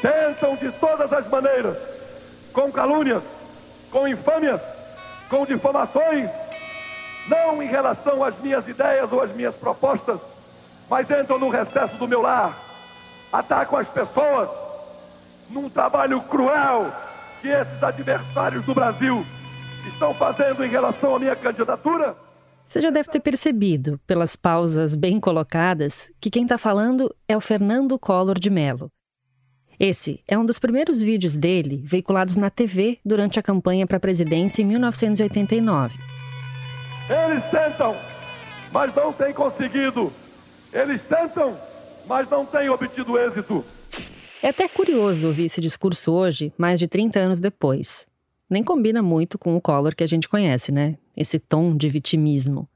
tentam de todas as maneiras, com calúnias, com infâmias, com difamações, não em relação às minhas ideias ou às minhas propostas, mas entram no recesso do meu lar, atacam as pessoas, num trabalho cruel que esses adversários do Brasil estão fazendo em relação à minha candidatura? Você já deve ter percebido, pelas pausas bem colocadas, que quem está falando é o Fernando Collor de Mello. Esse é um dos primeiros vídeos dele veiculados na TV durante a campanha para a presidência em 1989. Eles tentam, mas não têm conseguido. Eles tentam, mas não têm obtido êxito. É até curioso ouvir esse discurso hoje, mais de 30 anos depois. Nem combina muito com o Collor que a gente conhece, né? Esse tom de vitimismo.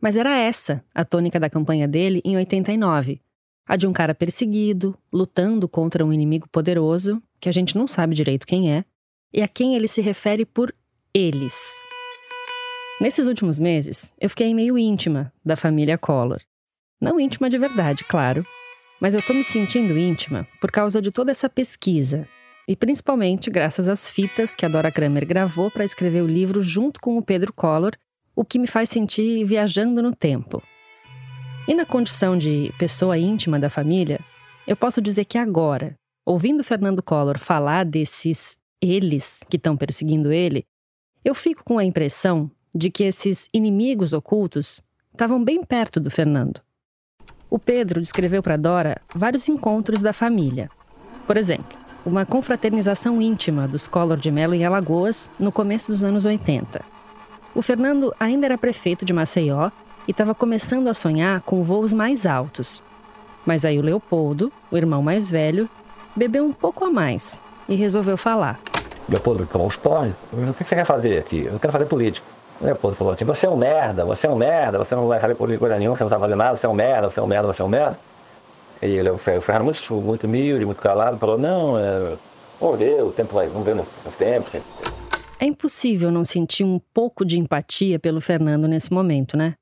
Mas era essa a tônica da campanha dele em 89. A de um cara perseguido, lutando contra um inimigo poderoso, que a gente não sabe direito quem é, e a quem ele se refere por eles. Nesses últimos meses, eu fiquei meio íntima da família Collor. Não íntima de verdade, claro, mas eu tô me sentindo íntima por causa de toda essa pesquisa e principalmente graças às fitas que a Dora Kramer gravou para escrever o livro junto com o Pedro Collor, o que me faz sentir viajando no tempo. E na condição de pessoa íntima da família, eu posso dizer que agora, ouvindo Fernando Collor falar desses eles que estão perseguindo ele, eu fico com a impressão de que esses inimigos ocultos estavam bem perto do Fernando. O Pedro descreveu para Dora vários encontros da família. Por exemplo, uma confraternização íntima dos Collor de Mello em Alagoas no começo dos anos 80. O Fernando ainda era prefeito de Maceió e estava começando a sonhar com voos mais altos. Mas aí o Leopoldo, o irmão mais velho, bebeu um pouco a mais e resolveu falar. Leopoldo, história, o que você quer fazer aqui? Eu quero fazer política. O Leopoldo falou assim, você é um merda, você é um merda, você não vai fazer política nenhuma, você não sabe fazer nada, você é um merda, você é um merda, você é um merda. E ele, o Fernando, muito, muito humilde, muito calado, falou: Não, é, vamos ver, o tempo vai, vamos ver no, no tempo. É impossível não sentir um pouco de empatia pelo Fernando nesse momento, né?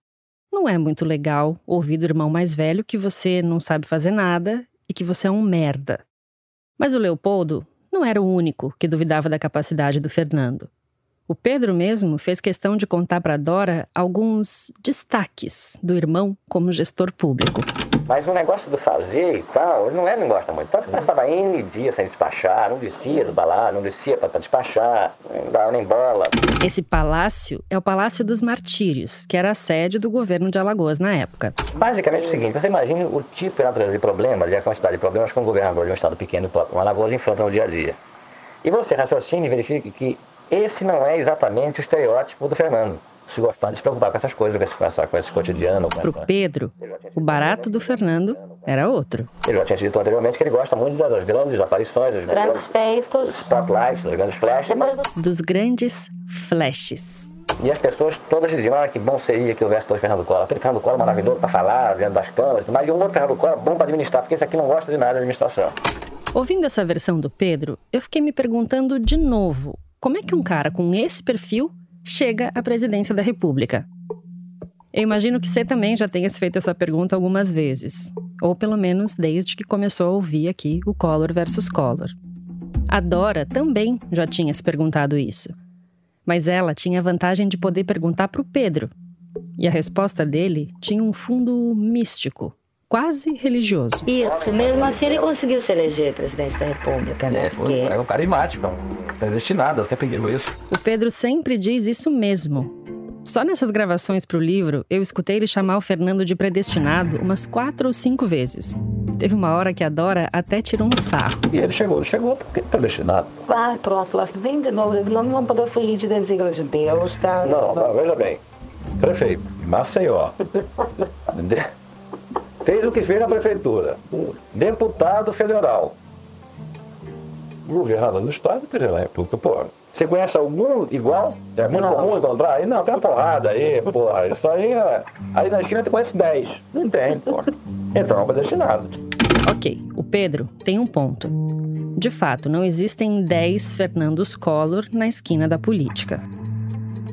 Não é muito legal ouvir do irmão mais velho que você não sabe fazer nada e que você é um merda. Mas o Leopoldo não era o único que duvidava da capacidade do Fernando. O Pedro mesmo fez questão de contar para Dora alguns destaques do irmão como gestor público. Mas o negócio do fazer e tal, ele não é, não gosta muito. Tanto que passava N dias sem despachar, não descia do balado, não descia para despachar, não dava nem bola. Esse palácio é o Palácio dos Martírios, que era a sede do governo de Alagoas na época. Basicamente é o seguinte, você imagina o tipo de problemas, a quantidade de problemas que um governador de um estado pequeno, como Alagoas, enfrenta no dia a dia. E você raciocina e verifica que esse não é exatamente o estereótipo do Fernando. Se gostar de se preocupar com essas coisas, com, essa, com esse cotidiano. Para o Pedro, o barato do Fernando era outro. Ele já tinha dito anteriormente que ele gosta muito das grandes aparições, das grandes festas, spotlights, das grandes flashes. Dos grandes flashes. E as pessoas todas diziam, ah, que bom seria que houvesse dois Fernando Collor. Aquele Fernando Collor maravilhoso para falar, vendo das câmeras, mas e um outro Fernando Collor bom para administrar, porque esse aqui não gosta de nada de administração. Ouvindo essa versão do Pedro, eu fiquei me perguntando de novo como é que um cara com esse perfil chega à presidência da República? Eu imagino que você também já tenha feito essa pergunta algumas vezes, ou pelo menos desde que começou a ouvir aqui o Collor versus Collor. A Dora também já tinha se perguntado isso, mas ela tinha a vantagem de poder perguntar para o Pedro, e a resposta dele tinha um fundo místico, quase religioso. Isso, mesmo assim ele conseguiu se eleger presidente da República, né? É, foi, é um carismático, predestinado, eu sempre digo isso. O Pedro sempre diz isso mesmo. Só nessas gravações para o livro, eu escutei ele chamar o Fernando de predestinado umas quatro ou cinco vezes. Teve uma hora que a Dora até tirou um sarro. E ele chegou, chegou porque predestinado. Ah, pronto, lá vem de novo, não vamos poder fugir de dentro de Deus, tá? Não, não, veja bem. Prefeito, Maceió. fez o que fez na prefeitura. Deputado federal. Governador do estado, presidente da república, pô. Você conhece algum igual? É muito comum encontrar aí? Não, tem uma porrada aí, porra. Isso aí, é... aí na China você conhece 10. Não tem, porra. Então, é destinado. Ok, o Pedro tem um ponto. De fato, não existem 10 Fernandos Collor na esquina da política.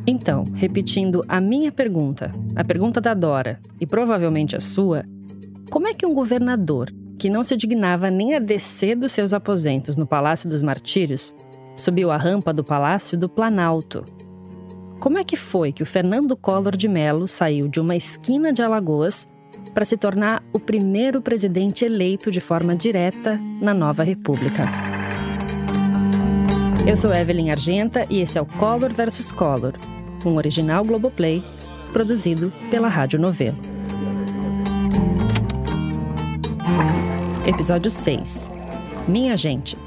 Então, repetindo a minha pergunta, a pergunta da Dora e provavelmente a sua, como é que um governador que não se dignava nem a descer dos seus aposentos no Palácio dos Martírios, subiu a rampa do Palácio do Planalto. Como é que foi que o Fernando Collor de Mello saiu de uma esquina de Alagoas para se tornar o primeiro presidente eleito de forma direta na nova República? Eu sou Evelyn Argenta e esse é o Collor vs Collor, um original Globoplay produzido pela Rádio Novelo. Episódio 6 Minha Gente.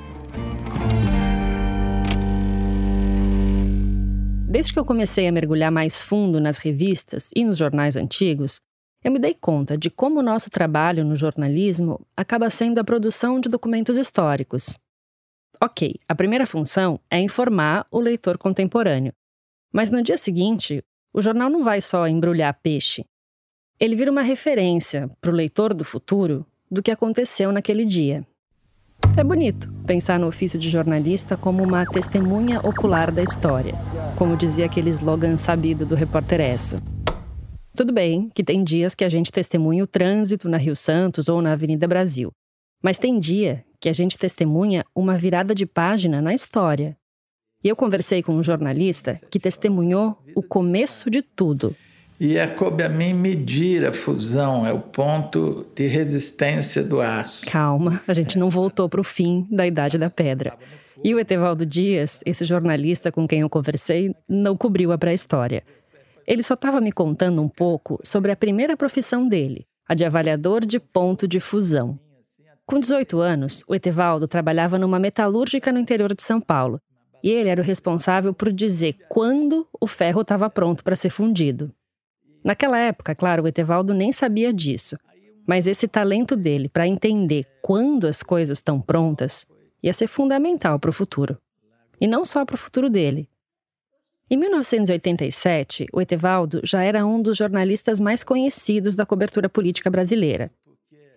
Desde que eu comecei a mergulhar mais fundo nas revistas e nos jornais antigos, eu me dei conta de como o nosso trabalho no jornalismo acaba sendo a produção de documentos históricos. Ok, a primeira função é informar o leitor contemporâneo. Mas no dia seguinte, o jornal não vai só embrulhar peixe. Ele vira uma referência para o leitor do futuro do que aconteceu naquele dia. É bonito pensar no ofício de jornalista como uma testemunha ocular da história, como dizia aquele slogan sabido do repórter Essa. Tudo bem que tem dias que a gente testemunha o trânsito na Rio Santos ou na Avenida Brasil, mas tem dia que a gente testemunha uma virada de página na história. E eu conversei com um jornalista que testemunhou o começo de tudo e é coube a mim medir a fusão, é o ponto de resistência do aço. Calma, a gente não voltou para o fim da Idade da Pedra. E o Etevaldo Dias, esse jornalista com quem eu conversei, não cobriu a pré-história. Ele só estava me contando um pouco sobre a primeira profissão dele, a de avaliador de ponto de fusão. Com 18 anos, o Etevaldo trabalhava numa metalúrgica no interior de São Paulo. E ele era o responsável por dizer quando o ferro estava pronto para ser fundido. Naquela época, claro, o Etevaldo nem sabia disso, mas esse talento dele para entender quando as coisas estão prontas ia ser fundamental para o futuro. E não só para o futuro dele. Em 1987, o Etevaldo já era um dos jornalistas mais conhecidos da cobertura política brasileira.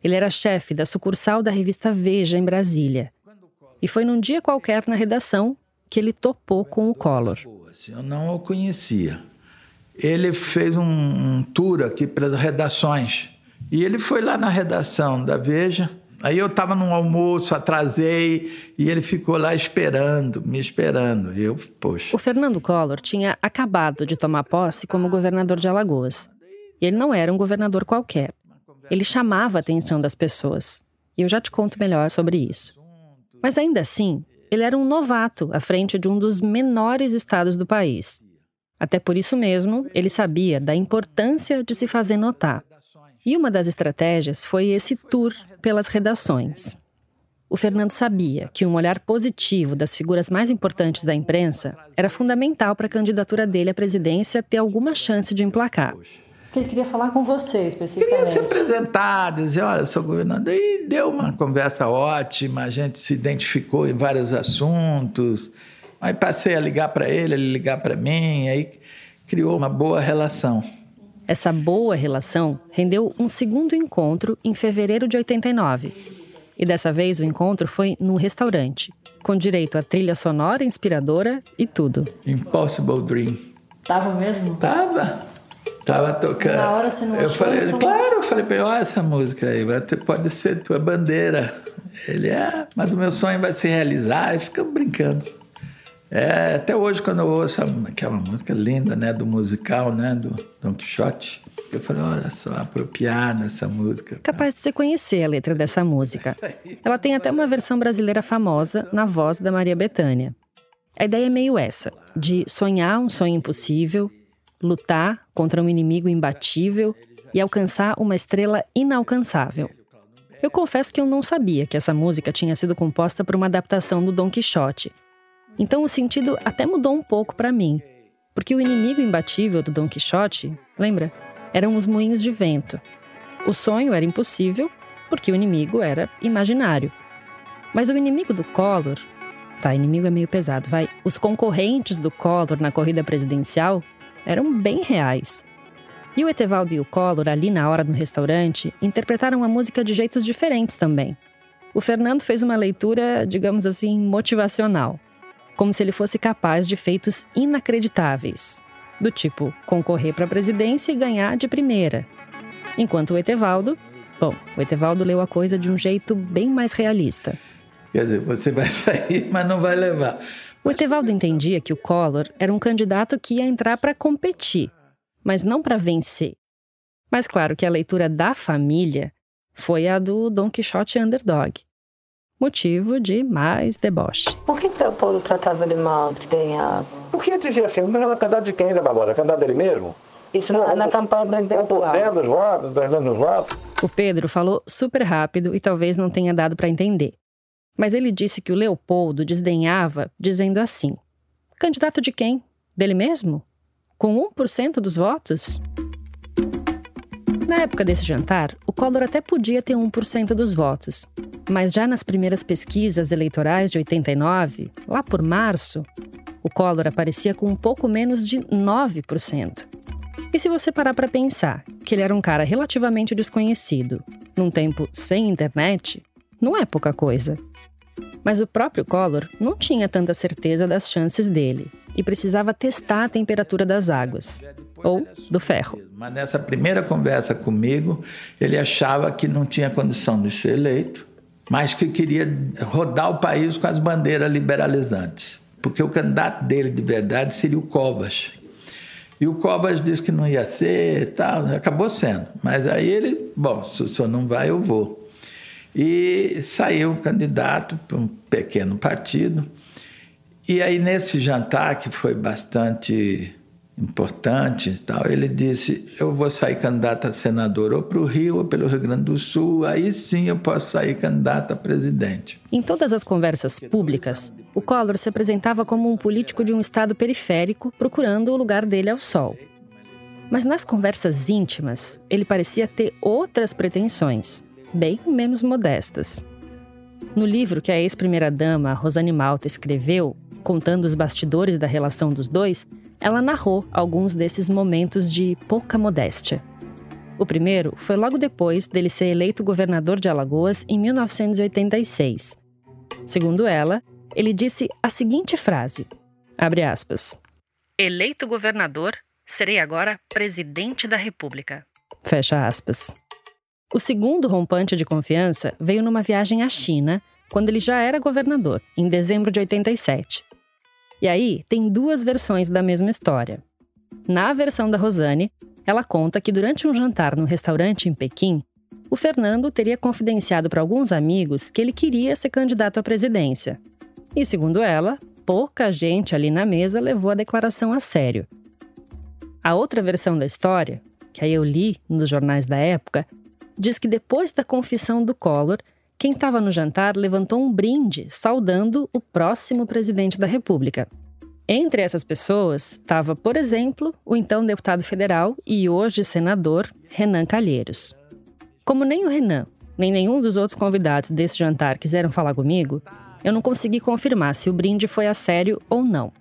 Ele era chefe da sucursal da revista Veja em Brasília. E foi num dia qualquer na redação que ele topou com o Collor. Eu não o conhecia ele fez um, um tour aqui para as redações. E ele foi lá na redação da Veja. Aí eu estava num almoço, atrasei, e ele ficou lá esperando, me esperando. Eu, poxa. O Fernando Collor tinha acabado de tomar posse como governador de Alagoas. E ele não era um governador qualquer. Ele chamava a atenção das pessoas. E eu já te conto melhor sobre isso. Mas ainda assim, ele era um novato à frente de um dos menores estados do país. Até por isso mesmo, ele sabia da importância de se fazer notar. E uma das estratégias foi esse tour pelas redações. O Fernando sabia que um olhar positivo das figuras mais importantes da imprensa era fundamental para a candidatura dele à presidência ter alguma chance de emplacar. Porque ele queria falar com você especificamente. Queria se apresentar, dizer, olha, eu sou governador. E deu uma conversa ótima, a gente se identificou em vários assuntos. Aí passei a ligar para ele, ele ligar para mim, aí criou uma boa relação. Essa boa relação rendeu um segundo encontro em fevereiro de 89. E dessa vez o encontro foi num restaurante, com direito a trilha sonora inspiradora e tudo. Impossible Dream. Tava mesmo? Tava. Tava tocando. Na hora você não Eu falei, claro, eu falei olha essa música aí, pode ser tua bandeira. Ele é, mas o meu sonho vai se realizar, e fica brincando. É, até hoje, quando eu ouço aquela música linda, né, do musical, né, do Don Quixote, eu falei, olha só, apropriada essa música. Capaz de você conhecer a letra dessa música. Ela tem até uma versão brasileira famosa na voz da Maria Bethânia. A ideia é meio essa, de sonhar um sonho impossível, lutar contra um inimigo imbatível e alcançar uma estrela inalcançável. Eu confesso que eu não sabia que essa música tinha sido composta por uma adaptação do Don Quixote, então o sentido até mudou um pouco para mim, porque o inimigo imbatível do Dom Quixote, lembra? Eram os moinhos de vento. O sonho era impossível, porque o inimigo era imaginário. Mas o inimigo do Collor, tá, inimigo é meio pesado, vai. Os concorrentes do Collor na corrida presidencial eram bem reais. E o Etevaldo e o Collor, ali na hora no restaurante, interpretaram a música de jeitos diferentes também. O Fernando fez uma leitura, digamos assim, motivacional como se ele fosse capaz de feitos inacreditáveis, do tipo concorrer para a presidência e ganhar de primeira. Enquanto o Etevaldo Bom, o Etevaldo leu a coisa de um jeito bem mais realista. Quer dizer, você vai sair, mas não vai levar. O Etevaldo entendia que o Collor era um candidato que ia entrar para competir, mas não para vencer. Mas claro que a leitura da família foi a do Don Quixote Underdog. Motivo de mais deboche. Por que o Paulo tratava ele mal de ganhar? Por que dizia assim? Mas era candidato de quem, né, Barbosa? Candidato dele mesmo? Isso na, na campanha eleitoral. 1% dos votos, 2% dos votos. O Pedro falou super rápido e talvez não tenha dado para entender. Mas ele disse que o Leopoldo desdenhava, dizendo assim: candidato de quem? Dele mesmo? Com 1% dos votos? Na época desse jantar, o Collor até podia ter 1% dos votos. Mas já nas primeiras pesquisas eleitorais de 89, lá por março, o Collor aparecia com um pouco menos de 9%. E se você parar para pensar que ele era um cara relativamente desconhecido, num tempo sem internet, não é pouca coisa. Mas o próprio Collor não tinha tanta certeza das chances dele e precisava testar a temperatura das águas ou do ferro. Mas nessa primeira conversa comigo, ele achava que não tinha condição de ser eleito, mas que queria rodar o país com as bandeiras liberalizantes. Porque o candidato dele de verdade seria o Covas, e o Covas disse que não ia ser tal, acabou sendo. Mas aí ele, bom, se o senhor não vai, eu vou. E saiu candidato para um pequeno partido. E aí, nesse jantar, que foi bastante importante e tal, ele disse: Eu vou sair candidato a senador ou para o Rio ou pelo Rio Grande do Sul, aí sim eu posso sair candidato a presidente. Em todas as conversas públicas, o Collor se apresentava como um político de um estado periférico procurando o lugar dele ao sol. Mas nas conversas íntimas, ele parecia ter outras pretensões, bem menos modestas. No livro que a ex-primeira-dama Rosane Malta escreveu, contando os bastidores da relação dos dois, ela narrou alguns desses momentos de pouca modéstia. O primeiro foi logo depois dele ser eleito governador de Alagoas em 1986. Segundo ela, ele disse a seguinte frase: aspas. Eleito governador, serei agora presidente da República. Fecha aspas. O segundo rompante de confiança veio numa viagem à China, quando ele já era governador, em dezembro de 87. E aí, tem duas versões da mesma história. Na versão da Rosane, ela conta que durante um jantar no restaurante em Pequim, o Fernando teria confidenciado para alguns amigos que ele queria ser candidato à presidência. E segundo ela, pouca gente ali na mesa levou a declaração a sério. A outra versão da história, que aí eu li nos jornais da época, diz que depois da confissão do Collor, quem estava no jantar levantou um brinde saudando o próximo presidente da República. Entre essas pessoas estava, por exemplo, o então deputado federal e hoje senador Renan Calheiros. Como nem o Renan, nem nenhum dos outros convidados desse jantar quiseram falar comigo, eu não consegui confirmar se o brinde foi a sério ou não.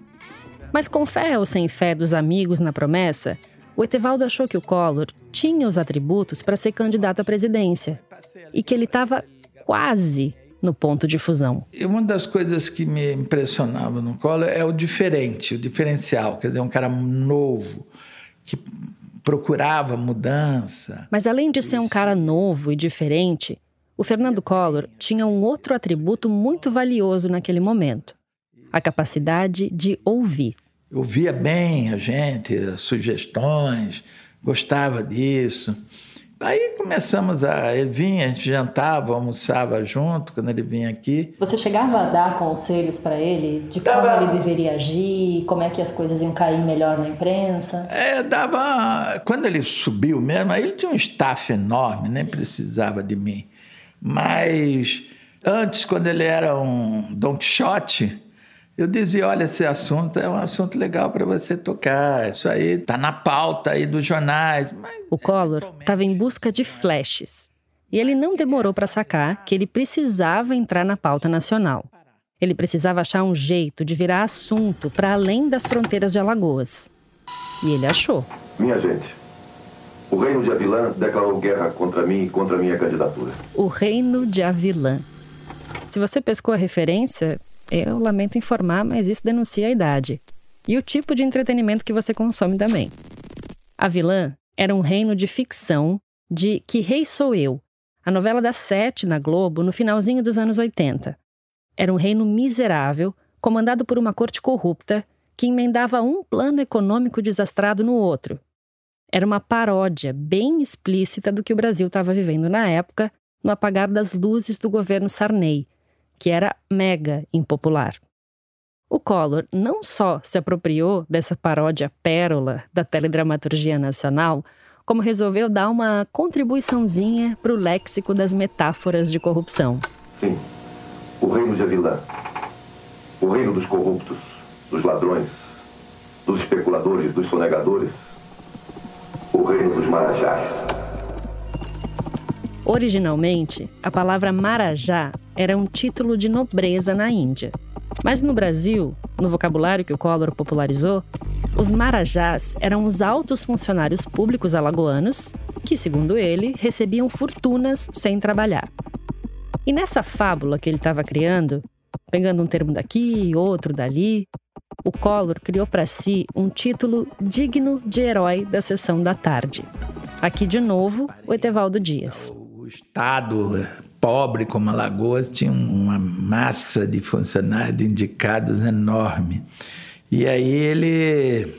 Mas com fé ou sem fé dos amigos na promessa, o Etevaldo achou que o Collor tinha os atributos para ser candidato à presidência e que ele estava quase no ponto de fusão. E uma das coisas que me impressionava no Collor é o diferente, o diferencial, quer dizer, um cara novo, que procurava mudança. Mas além de ser um cara novo e diferente, o Fernando Collor tinha um outro atributo muito valioso naquele momento: a capacidade de ouvir. Ouvia bem a gente, as sugestões, gostava disso. Aí começamos a. Ele vinha, a gente jantava, almoçava junto quando ele vinha aqui. Você chegava a dar conselhos para ele de como dava, ele deveria agir, como é que as coisas iam cair melhor na imprensa? É, dava. Quando ele subiu mesmo, aí ele tinha um staff enorme, nem precisava de mim. Mas antes, quando ele era um Don Quixote, eu dizia, olha, esse assunto é um assunto legal para você tocar. Isso aí está na pauta aí dos jornais. o Collor estava em busca de flashes. E ele não demorou para sacar que ele precisava entrar na pauta nacional. Ele precisava achar um jeito de virar assunto para além das fronteiras de Alagoas. E ele achou. Minha gente, o reino de Avilã declarou guerra contra mim e contra a minha candidatura. O reino de Avilã. Se você pescou a referência, eu lamento informar, mas isso denuncia a idade. E o tipo de entretenimento que você consome também. A vilã era um reino de ficção de Que Rei Sou Eu, a novela das sete na Globo no finalzinho dos anos 80. Era um reino miserável, comandado por uma corte corrupta que emendava um plano econômico desastrado no outro. Era uma paródia bem explícita do que o Brasil estava vivendo na época, no apagar das luzes do governo Sarney, que era mega impopular. O Collor não só se apropriou dessa paródia pérola da teledramaturgia nacional, como resolveu dar uma contribuiçãozinha para o léxico das metáforas de corrupção. Sim, o reino de Avilã, o reino dos corruptos, dos ladrões, dos especuladores, dos sonegadores, o reino dos marajás. Originalmente, a palavra Marajá era um título de nobreza na Índia. Mas no Brasil, no vocabulário que o Collor popularizou, os marajás eram os altos funcionários públicos alagoanos que, segundo ele, recebiam fortunas sem trabalhar. E nessa fábula que ele estava criando, pegando um termo daqui, outro dali, o Collor criou para si um título digno de herói da sessão da tarde. Aqui de novo, o Etevaldo Dias. Estado pobre como Alagoas tinha uma massa de funcionários indicados enorme. E aí ele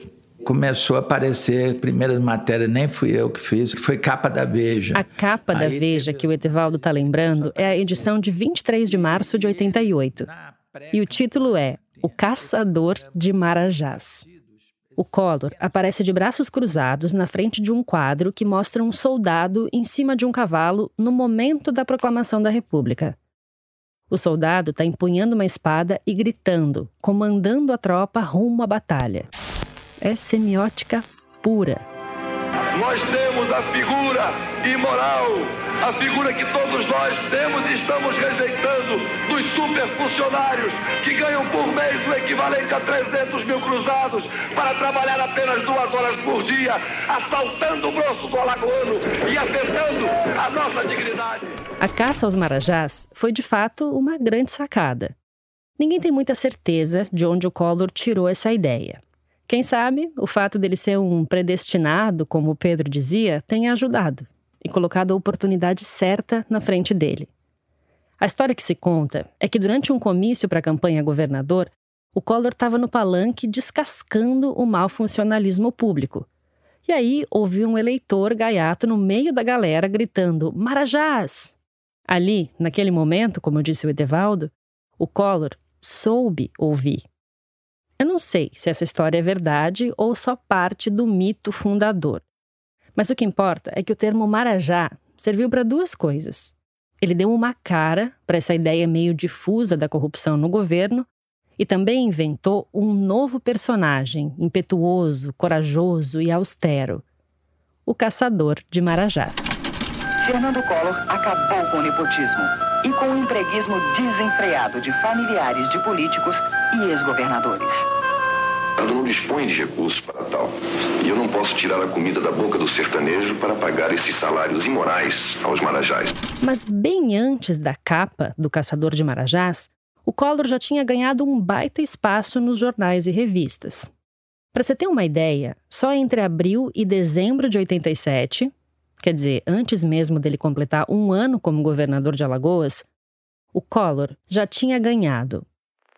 começou a aparecer primeiras matérias, nem fui eu que fiz, que foi capa da Veja. A capa da Veja que o Etevaldo está lembrando é a edição de 23 de março de 88. E o título é O Caçador de Marajás. O Collor aparece de braços cruzados na frente de um quadro que mostra um soldado em cima de um cavalo no momento da proclamação da República. O soldado está empunhando uma espada e gritando, comandando a tropa rumo à batalha é semiótica pura. Nós temos a figura imoral, a figura que todos nós temos e estamos rejeitando dos superfuncionários que ganham por mês o equivalente a 300 mil cruzados para trabalhar apenas duas horas por dia, assaltando o grosso do alagoano e afetando a nossa dignidade. A caça aos marajás foi de fato uma grande sacada. Ninguém tem muita certeza de onde o Collor tirou essa ideia. Quem sabe o fato dele ser um predestinado, como Pedro dizia, tenha ajudado e colocado a oportunidade certa na frente dele. A história que se conta é que durante um comício para a campanha governador, o Collor estava no palanque descascando o mau funcionalismo público. E aí ouviu um eleitor gaiato no meio da galera gritando: Marajás! Ali, naquele momento, como disse o Edevaldo, o Collor soube ouvir. Eu não sei se essa história é verdade ou só parte do mito fundador. Mas o que importa é que o termo Marajá serviu para duas coisas. Ele deu uma cara para essa ideia meio difusa da corrupção no governo e também inventou um novo personagem, impetuoso, corajoso e austero: o caçador de Marajás. Fernando Collor acabou com o nepotismo e com o empreguismo desenfreado de familiares de políticos e ex-governadores. Estado não dispõe de recursos para tal. E eu não posso tirar a comida da boca do sertanejo para pagar esses salários imorais aos marajás. Mas bem antes da capa do Caçador de Marajás, o Collor já tinha ganhado um baita espaço nos jornais e revistas. Para você ter uma ideia, só entre abril e dezembro de 87, quer dizer, antes mesmo dele completar um ano como governador de Alagoas, o Collor já tinha ganhado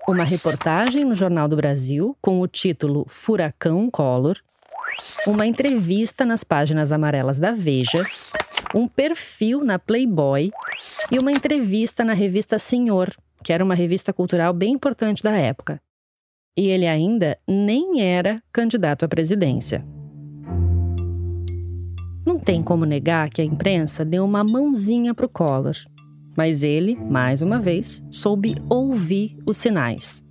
uma reportagem no Jornal do Brasil com o título Furacão Collor, uma entrevista nas páginas amarelas da Veja, um perfil na Playboy e uma entrevista na revista Senhor, que era uma revista cultural bem importante da época. E ele ainda nem era candidato à presidência. Não tem como negar que a imprensa deu uma mãozinha para o Collor mas ele, mais uma vez, soube ouvir os sinais.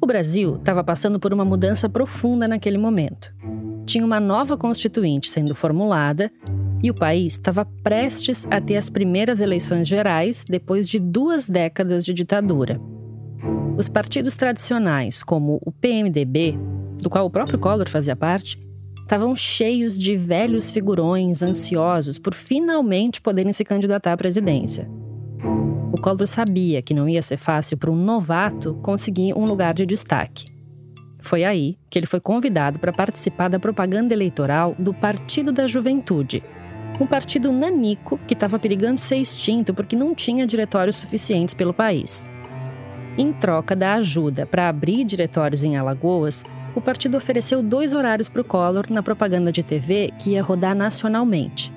O Brasil estava passando por uma mudança profunda naquele momento. Tinha uma nova constituinte sendo formulada e o país estava prestes a ter as primeiras eleições gerais depois de duas décadas de ditadura. Os partidos tradicionais, como o PMDB, do qual o próprio Collor fazia parte, estavam cheios de velhos figurões ansiosos por finalmente poderem se candidatar à presidência. O Collor sabia que não ia ser fácil para um novato conseguir um lugar de destaque. Foi aí que ele foi convidado para participar da propaganda eleitoral do Partido da Juventude, Um partido nanico que estava perigando ser extinto porque não tinha diretórios suficientes pelo país. Em troca da ajuda para abrir diretórios em Alagoas, o partido ofereceu dois horários para o Collor na propaganda de TV que ia rodar nacionalmente.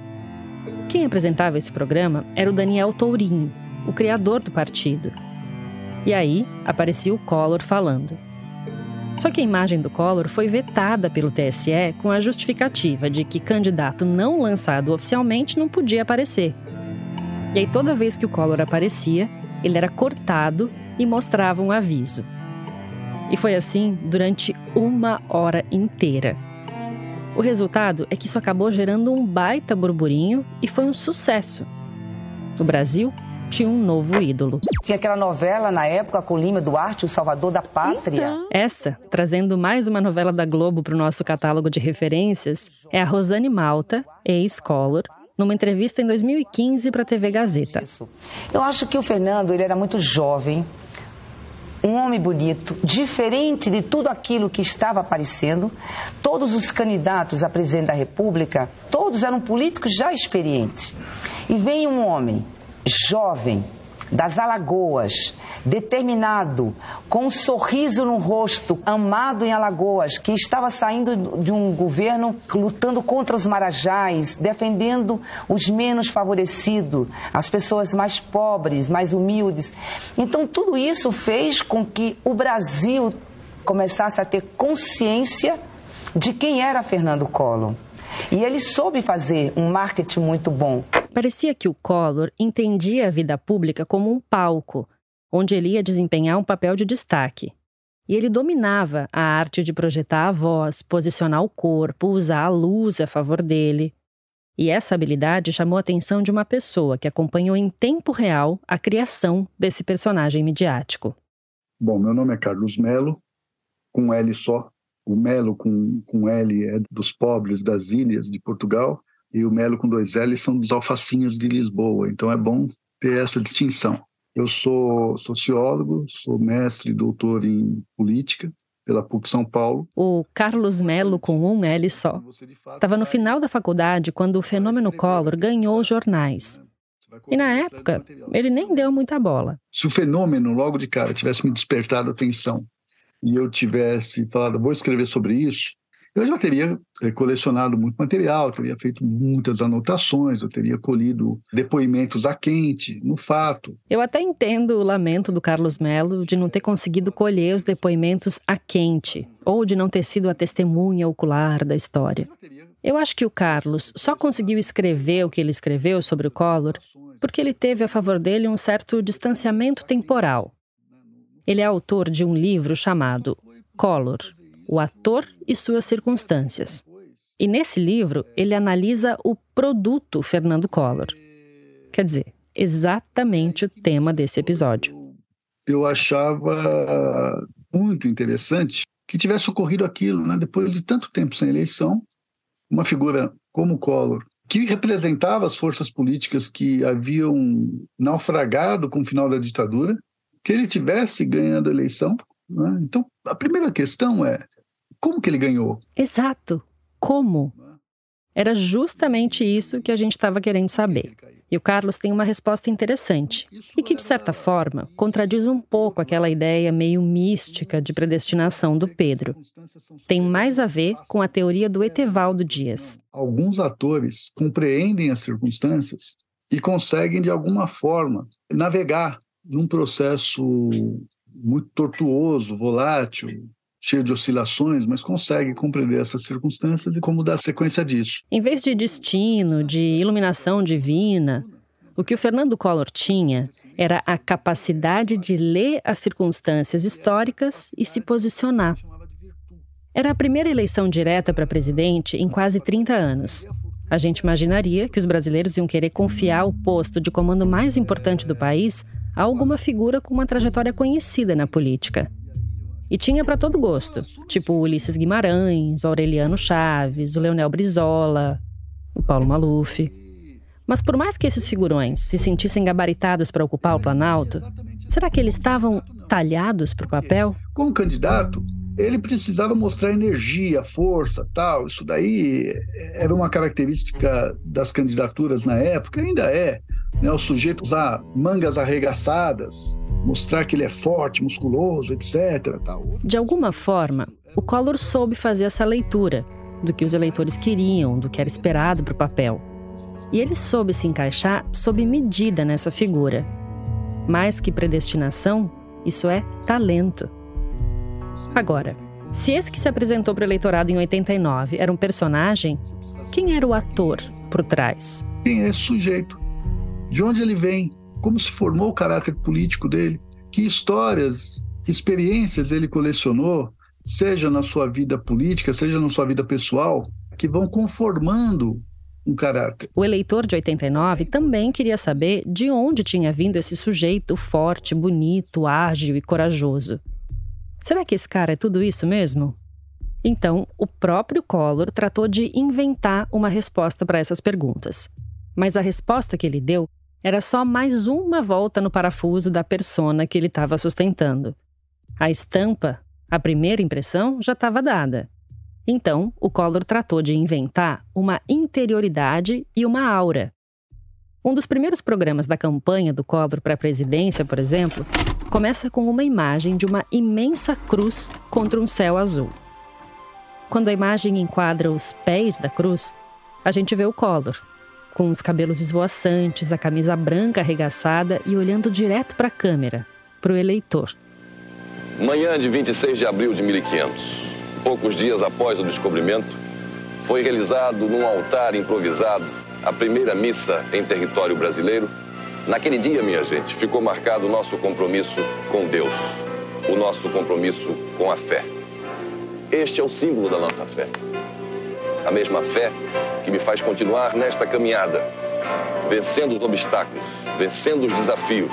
Quem apresentava esse programa era o Daniel Tourinho, o criador do partido. E aí aparecia o Collor falando. Só que a imagem do Collor foi vetada pelo TSE com a justificativa de que candidato não lançado oficialmente não podia aparecer. E aí, toda vez que o Collor aparecia, ele era cortado e mostrava um aviso. E foi assim durante uma hora inteira. O resultado é que isso acabou gerando um baita burburinho e foi um sucesso. No Brasil, tinha um novo ídolo. Tinha aquela novela na época com Lima Duarte, O Salvador da Pátria. Então... Essa, trazendo mais uma novela da Globo para o nosso catálogo de referências, é a Rosane Malta, ex-Collor, numa entrevista em 2015 para a TV Gazeta. Eu acho que o Fernando ele era muito jovem, um homem bonito, diferente de tudo aquilo que estava aparecendo. Todos os candidatos a presidente da República, todos eram políticos já experientes. E vem um homem jovem, das Alagoas, determinado, com um sorriso no rosto, amado em Alagoas, que estava saindo de um governo lutando contra os marajás, defendendo os menos favorecidos, as pessoas mais pobres, mais humildes. Então, tudo isso fez com que o Brasil começasse a ter consciência de quem era Fernando Collor. E ele soube fazer um marketing muito bom. Parecia que o Collor entendia a vida pública como um palco, onde ele ia desempenhar um papel de destaque. E ele dominava a arte de projetar a voz, posicionar o corpo, usar a luz a favor dele. E essa habilidade chamou a atenção de uma pessoa que acompanhou em tempo real a criação desse personagem midiático. Bom, meu nome é Carlos Melo, com L só, o Melo com, com L é dos pobres das ilhas de Portugal e o Melo com dois L são dos alfacinhas de Lisboa. Então é bom ter essa distinção. Eu sou sociólogo, sou mestre e doutor em política pela PUC São Paulo. O Carlos Melo, com um L só, estava no final da faculdade quando o fenômeno Collor ganhou os jornais. E na época, ele nem deu muita bola. Se o fenômeno, logo de cara, tivesse me despertado a atenção e eu tivesse falado, vou escrever sobre isso, eu já teria eh, colecionado muito material, teria feito muitas anotações, eu teria colhido depoimentos a quente, no fato. Eu até entendo o lamento do Carlos Melo de não ter conseguido colher os depoimentos a quente, ou de não ter sido a testemunha ocular da história. Eu acho que o Carlos só conseguiu escrever o que ele escreveu sobre o Collor porque ele teve a favor dele um certo distanciamento temporal. Ele é autor de um livro chamado Collor, o ator e suas circunstâncias. E nesse livro, ele analisa o produto Fernando Collor. Quer dizer, exatamente o tema desse episódio. Eu achava muito interessante que tivesse ocorrido aquilo, né? depois de tanto tempo sem eleição, uma figura como Collor, que representava as forças políticas que haviam naufragado com o final da ditadura, que ele tivesse ganhando a eleição. Né? Então, a primeira questão é como que ele ganhou? Exato. Como? Era justamente isso que a gente estava querendo saber. E o Carlos tem uma resposta interessante e que, de certa forma, contradiz um pouco aquela ideia meio mística de predestinação do Pedro. Tem mais a ver com a teoria do Etevaldo Dias. Alguns atores compreendem as circunstâncias e conseguem, de alguma forma, navegar num processo muito tortuoso, volátil, cheio de oscilações, mas consegue compreender essas circunstâncias e como dar sequência disso. Em vez de destino, de iluminação divina, o que o Fernando Collor tinha era a capacidade de ler as circunstâncias históricas e se posicionar. Era a primeira eleição direta para presidente em quase 30 anos. A gente imaginaria que os brasileiros iam querer confiar o posto de comando mais importante do país a alguma figura com uma trajetória conhecida na política. E tinha para todo gosto, tipo Ulisses Guimarães, Aureliano Chaves, o Leonel Brizola, o Paulo Maluf. Mas por mais que esses figurões se sentissem gabaritados para ocupar o Planalto, será que eles estavam talhados para o papel? Como candidato, ele precisava mostrar energia, força, tal. Isso daí era uma característica das candidaturas na época, ainda é. Né? O sujeito usar mangas arregaçadas, mostrar que ele é forte, musculoso, etc. Tal. De alguma forma, o Collor soube fazer essa leitura do que os eleitores queriam, do que era esperado para o papel. E ele soube se encaixar sob medida nessa figura. Mais que predestinação, isso é talento. Agora, se esse que se apresentou para o eleitorado em 89 era um personagem, quem era o ator por trás? Quem é esse sujeito? De onde ele vem? Como se formou o caráter político dele? Que histórias, que experiências ele colecionou, seja na sua vida política, seja na sua vida pessoal, que vão conformando um caráter. O eleitor de 89 também queria saber de onde tinha vindo esse sujeito forte, bonito, ágil e corajoso. Será que esse cara é tudo isso mesmo? Então, o próprio Collor tratou de inventar uma resposta para essas perguntas. Mas a resposta que ele deu era só mais uma volta no parafuso da persona que ele estava sustentando. A estampa, a primeira impressão, já estava dada. Então, o Collor tratou de inventar uma interioridade e uma aura. Um dos primeiros programas da campanha do Collor para a presidência, por exemplo, começa com uma imagem de uma imensa cruz contra um céu azul. Quando a imagem enquadra os pés da cruz, a gente vê o Collor, com os cabelos esvoaçantes, a camisa branca arregaçada e olhando direto para a câmera, para o eleitor. Manhã de 26 de abril de 1500, poucos dias após o descobrimento, foi realizado num altar improvisado a primeira missa em território brasileiro Naquele dia, minha gente, ficou marcado o nosso compromisso com Deus, o nosso compromisso com a fé. Este é o símbolo da nossa fé. A mesma fé que me faz continuar nesta caminhada, vencendo os obstáculos, vencendo os desafios,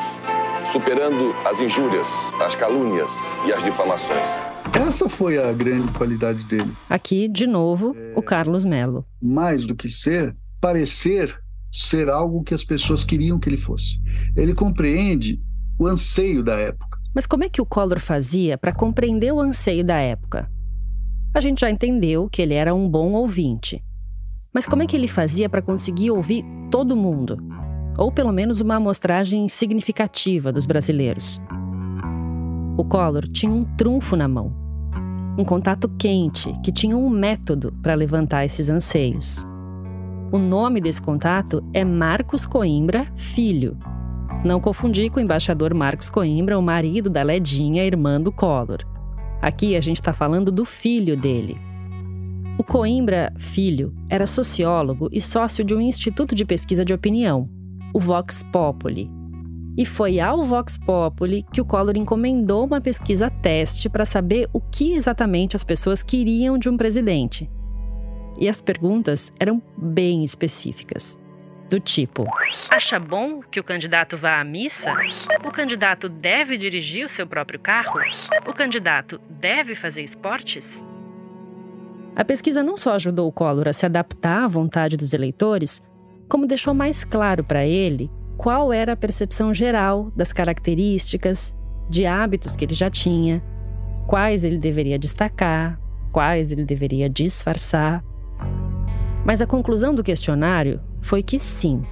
superando as injúrias, as calúnias e as difamações. Essa foi a grande qualidade dele. Aqui, de novo, o Carlos Melo. Mais do que ser, parecer ser algo que as pessoas queriam que ele fosse. Ele compreende o anseio da época. Mas como é que o Collor fazia para compreender o anseio da época? A gente já entendeu que ele era um bom ouvinte. Mas como é que ele fazia para conseguir ouvir todo mundo? Ou pelo menos uma amostragem significativa dos brasileiros? O Collor tinha um trunfo na mão. Um contato quente que tinha um método para levantar esses anseios. O nome desse contato é Marcos Coimbra Filho. Não confundir com o embaixador Marcos Coimbra, o marido da Ledinha, irmã do Collor. Aqui a gente está falando do filho dele. O Coimbra Filho era sociólogo e sócio de um instituto de pesquisa de opinião, o Vox Populi. E foi ao Vox Populi que o Collor encomendou uma pesquisa teste para saber o que exatamente as pessoas queriam de um presidente. E as perguntas eram bem específicas. Do tipo: Acha bom que o candidato vá à missa? O candidato deve dirigir o seu próprio carro? O candidato deve fazer esportes? A pesquisa não só ajudou o Collor a se adaptar à vontade dos eleitores, como deixou mais claro para ele qual era a percepção geral das características, de hábitos que ele já tinha, quais ele deveria destacar, quais ele deveria disfarçar. Mas a conclusão do questionário foi que sim,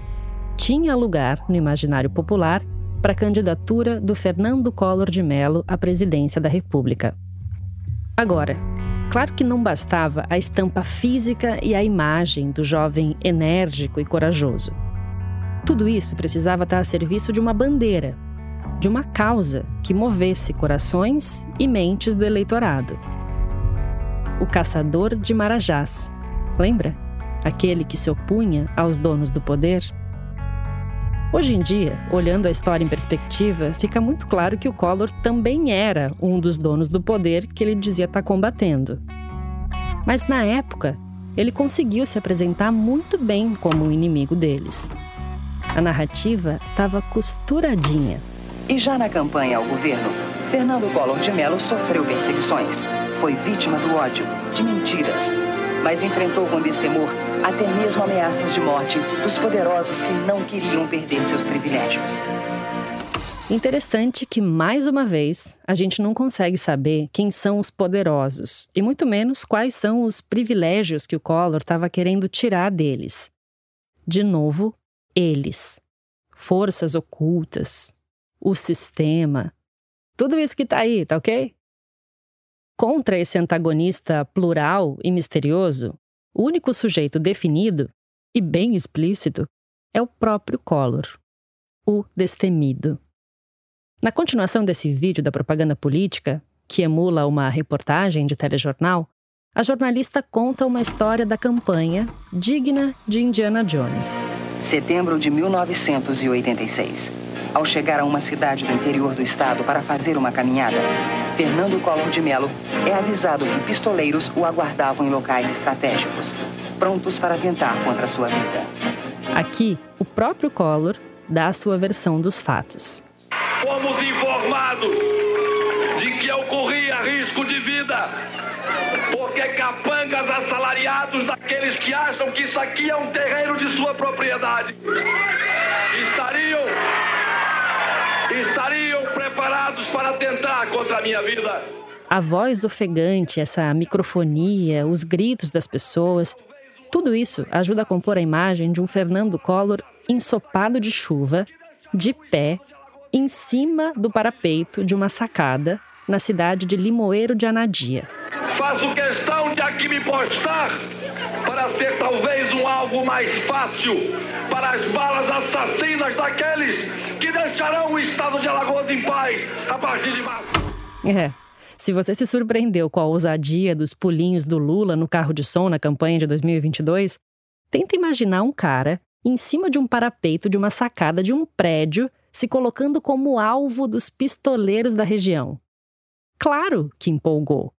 tinha lugar no imaginário popular para a candidatura do Fernando Collor de Mello à presidência da República. Agora, claro que não bastava a estampa física e a imagem do jovem enérgico e corajoso. Tudo isso precisava estar a serviço de uma bandeira, de uma causa que movesse corações e mentes do eleitorado. O caçador de Marajás, lembra? Aquele que se opunha aos donos do poder? Hoje em dia, olhando a história em perspectiva, fica muito claro que o Collor também era um dos donos do poder que ele dizia estar combatendo. Mas na época, ele conseguiu se apresentar muito bem como um inimigo deles. A narrativa estava costuradinha. E já na campanha ao governo, Fernando Collor de Mello sofreu perseguições. Foi vítima do ódio, de mentiras, mas enfrentou com destemor até mesmo ameaças de morte dos poderosos que não queriam perder seus privilégios. Interessante que, mais uma vez, a gente não consegue saber quem são os poderosos e muito menos quais são os privilégios que o Collor estava querendo tirar deles. De novo, eles. Forças ocultas, o sistema, tudo isso que tá aí, tá ok? Contra esse antagonista plural e misterioso, o único sujeito definido e bem explícito é o próprio Collor, o destemido. Na continuação desse vídeo da propaganda política, que emula uma reportagem de telejornal, a jornalista conta uma história da campanha digna de Indiana Jones. Setembro de 1986. Ao chegar a uma cidade do interior do estado para fazer uma caminhada, Fernando Collor de Mello é avisado que pistoleiros o aguardavam em locais estratégicos, prontos para atentar contra sua vida. Aqui, o próprio Collor dá a sua versão dos fatos. Fomos informados de que eu corria risco de vida, porque capangas assalariados daqueles que acham que isso aqui é um terreno de sua propriedade estariam estariam preparados para tentar contra a minha vida. A voz ofegante, essa microfonia, os gritos das pessoas, tudo isso ajuda a compor a imagem de um Fernando Collor ensopado de chuva, de pé, em cima do parapeito de uma sacada na cidade de Limoeiro de Anadia. Faço questão de aqui me postar para ser talvez um alvo mais fácil para as balas assassinas daqueles que deixarão o estado de Alagoas em paz a partir de março. É. Se você se surpreendeu com a ousadia dos pulinhos do Lula no carro de som na campanha de 2022, tenta imaginar um cara em cima de um parapeito de uma sacada de um prédio se colocando como alvo dos pistoleiros da região. Claro que empolgou.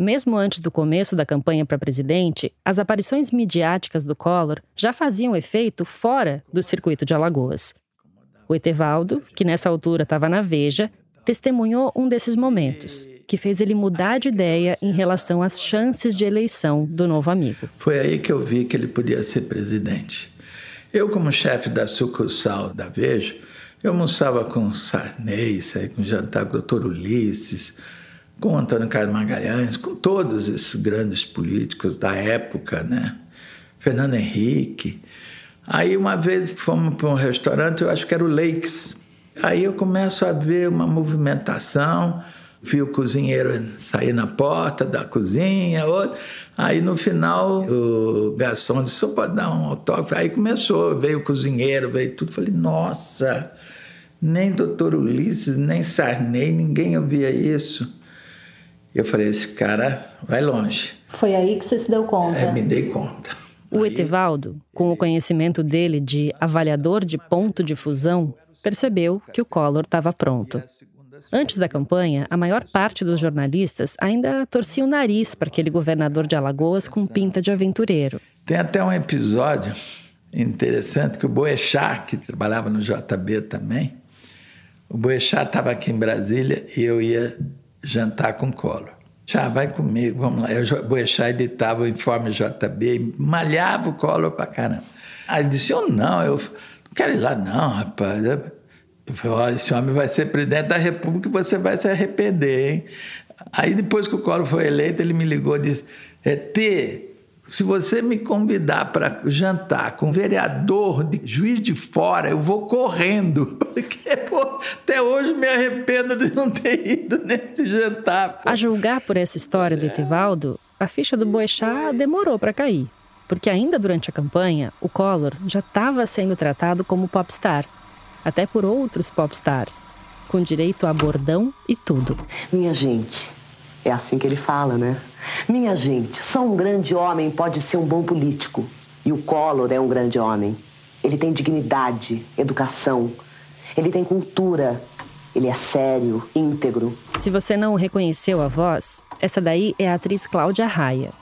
Mesmo antes do começo da campanha para presidente, as aparições midiáticas do Collor já faziam efeito fora do circuito de Alagoas. O Etevaldo, que nessa altura estava na Veja, testemunhou um desses momentos, que fez ele mudar de ideia em relação às chances de eleição do novo amigo. Foi aí que eu vi que ele podia ser presidente. Eu, como chefe da sucursal da Veja, eu almoçava com Sarney, com jantar com o doutor Ulisses, com Antônio Carlos Magalhães, com todos esses grandes políticos da época, né? Fernando Henrique. Aí uma vez fomos para um restaurante, eu acho que era o Lakes. Aí eu começo a ver uma movimentação, vi o cozinheiro sair na porta da cozinha, outro. Aí no final o garçom disse: só pode dar um autógrafo. Aí começou, veio o cozinheiro, veio tudo. Falei: nossa, nem doutor Ulisses, nem Sarney, ninguém ouvia isso. Eu falei: esse cara vai longe. Foi aí que você se deu conta? É, me dei conta. O Etevaldo, com o conhecimento dele de avaliador de ponto de fusão, percebeu que o Collor estava pronto. Antes da campanha, a maior parte dos jornalistas ainda torcia o nariz para aquele governador de Alagoas com pinta de aventureiro. Tem até um episódio interessante que o Boechat, que trabalhava no JB também, o Boechat estava aqui em Brasília e eu ia jantar com Collor. Já vai comigo, vamos lá. O Boechat editava o informe JB malhava o Collor para caramba. Aí ele disse, eu não, eu não quero ir lá não, rapaz. Eu falei, olha, esse homem vai ser presidente da República e você vai se arrepender, hein? Aí depois que o Collor foi eleito, ele me ligou e disse, é, T, se você me convidar para jantar com um vereador de juiz de fora, eu vou correndo. Porque pô, até hoje me arrependo de não ter ido nesse jantar. Pô. A julgar por essa história do Etevaldo, a ficha do Boechat demorou para cair. Porque ainda durante a campanha, o Collor já estava sendo tratado como popstar até por outros popstars, com direito a bordão e tudo. Minha gente, é assim que ele fala, né? Minha gente, só um grande homem pode ser um bom político. E o Collor é um grande homem. Ele tem dignidade, educação, ele tem cultura, ele é sério, íntegro. Se você não reconheceu a voz, essa daí é a atriz Cláudia Raia.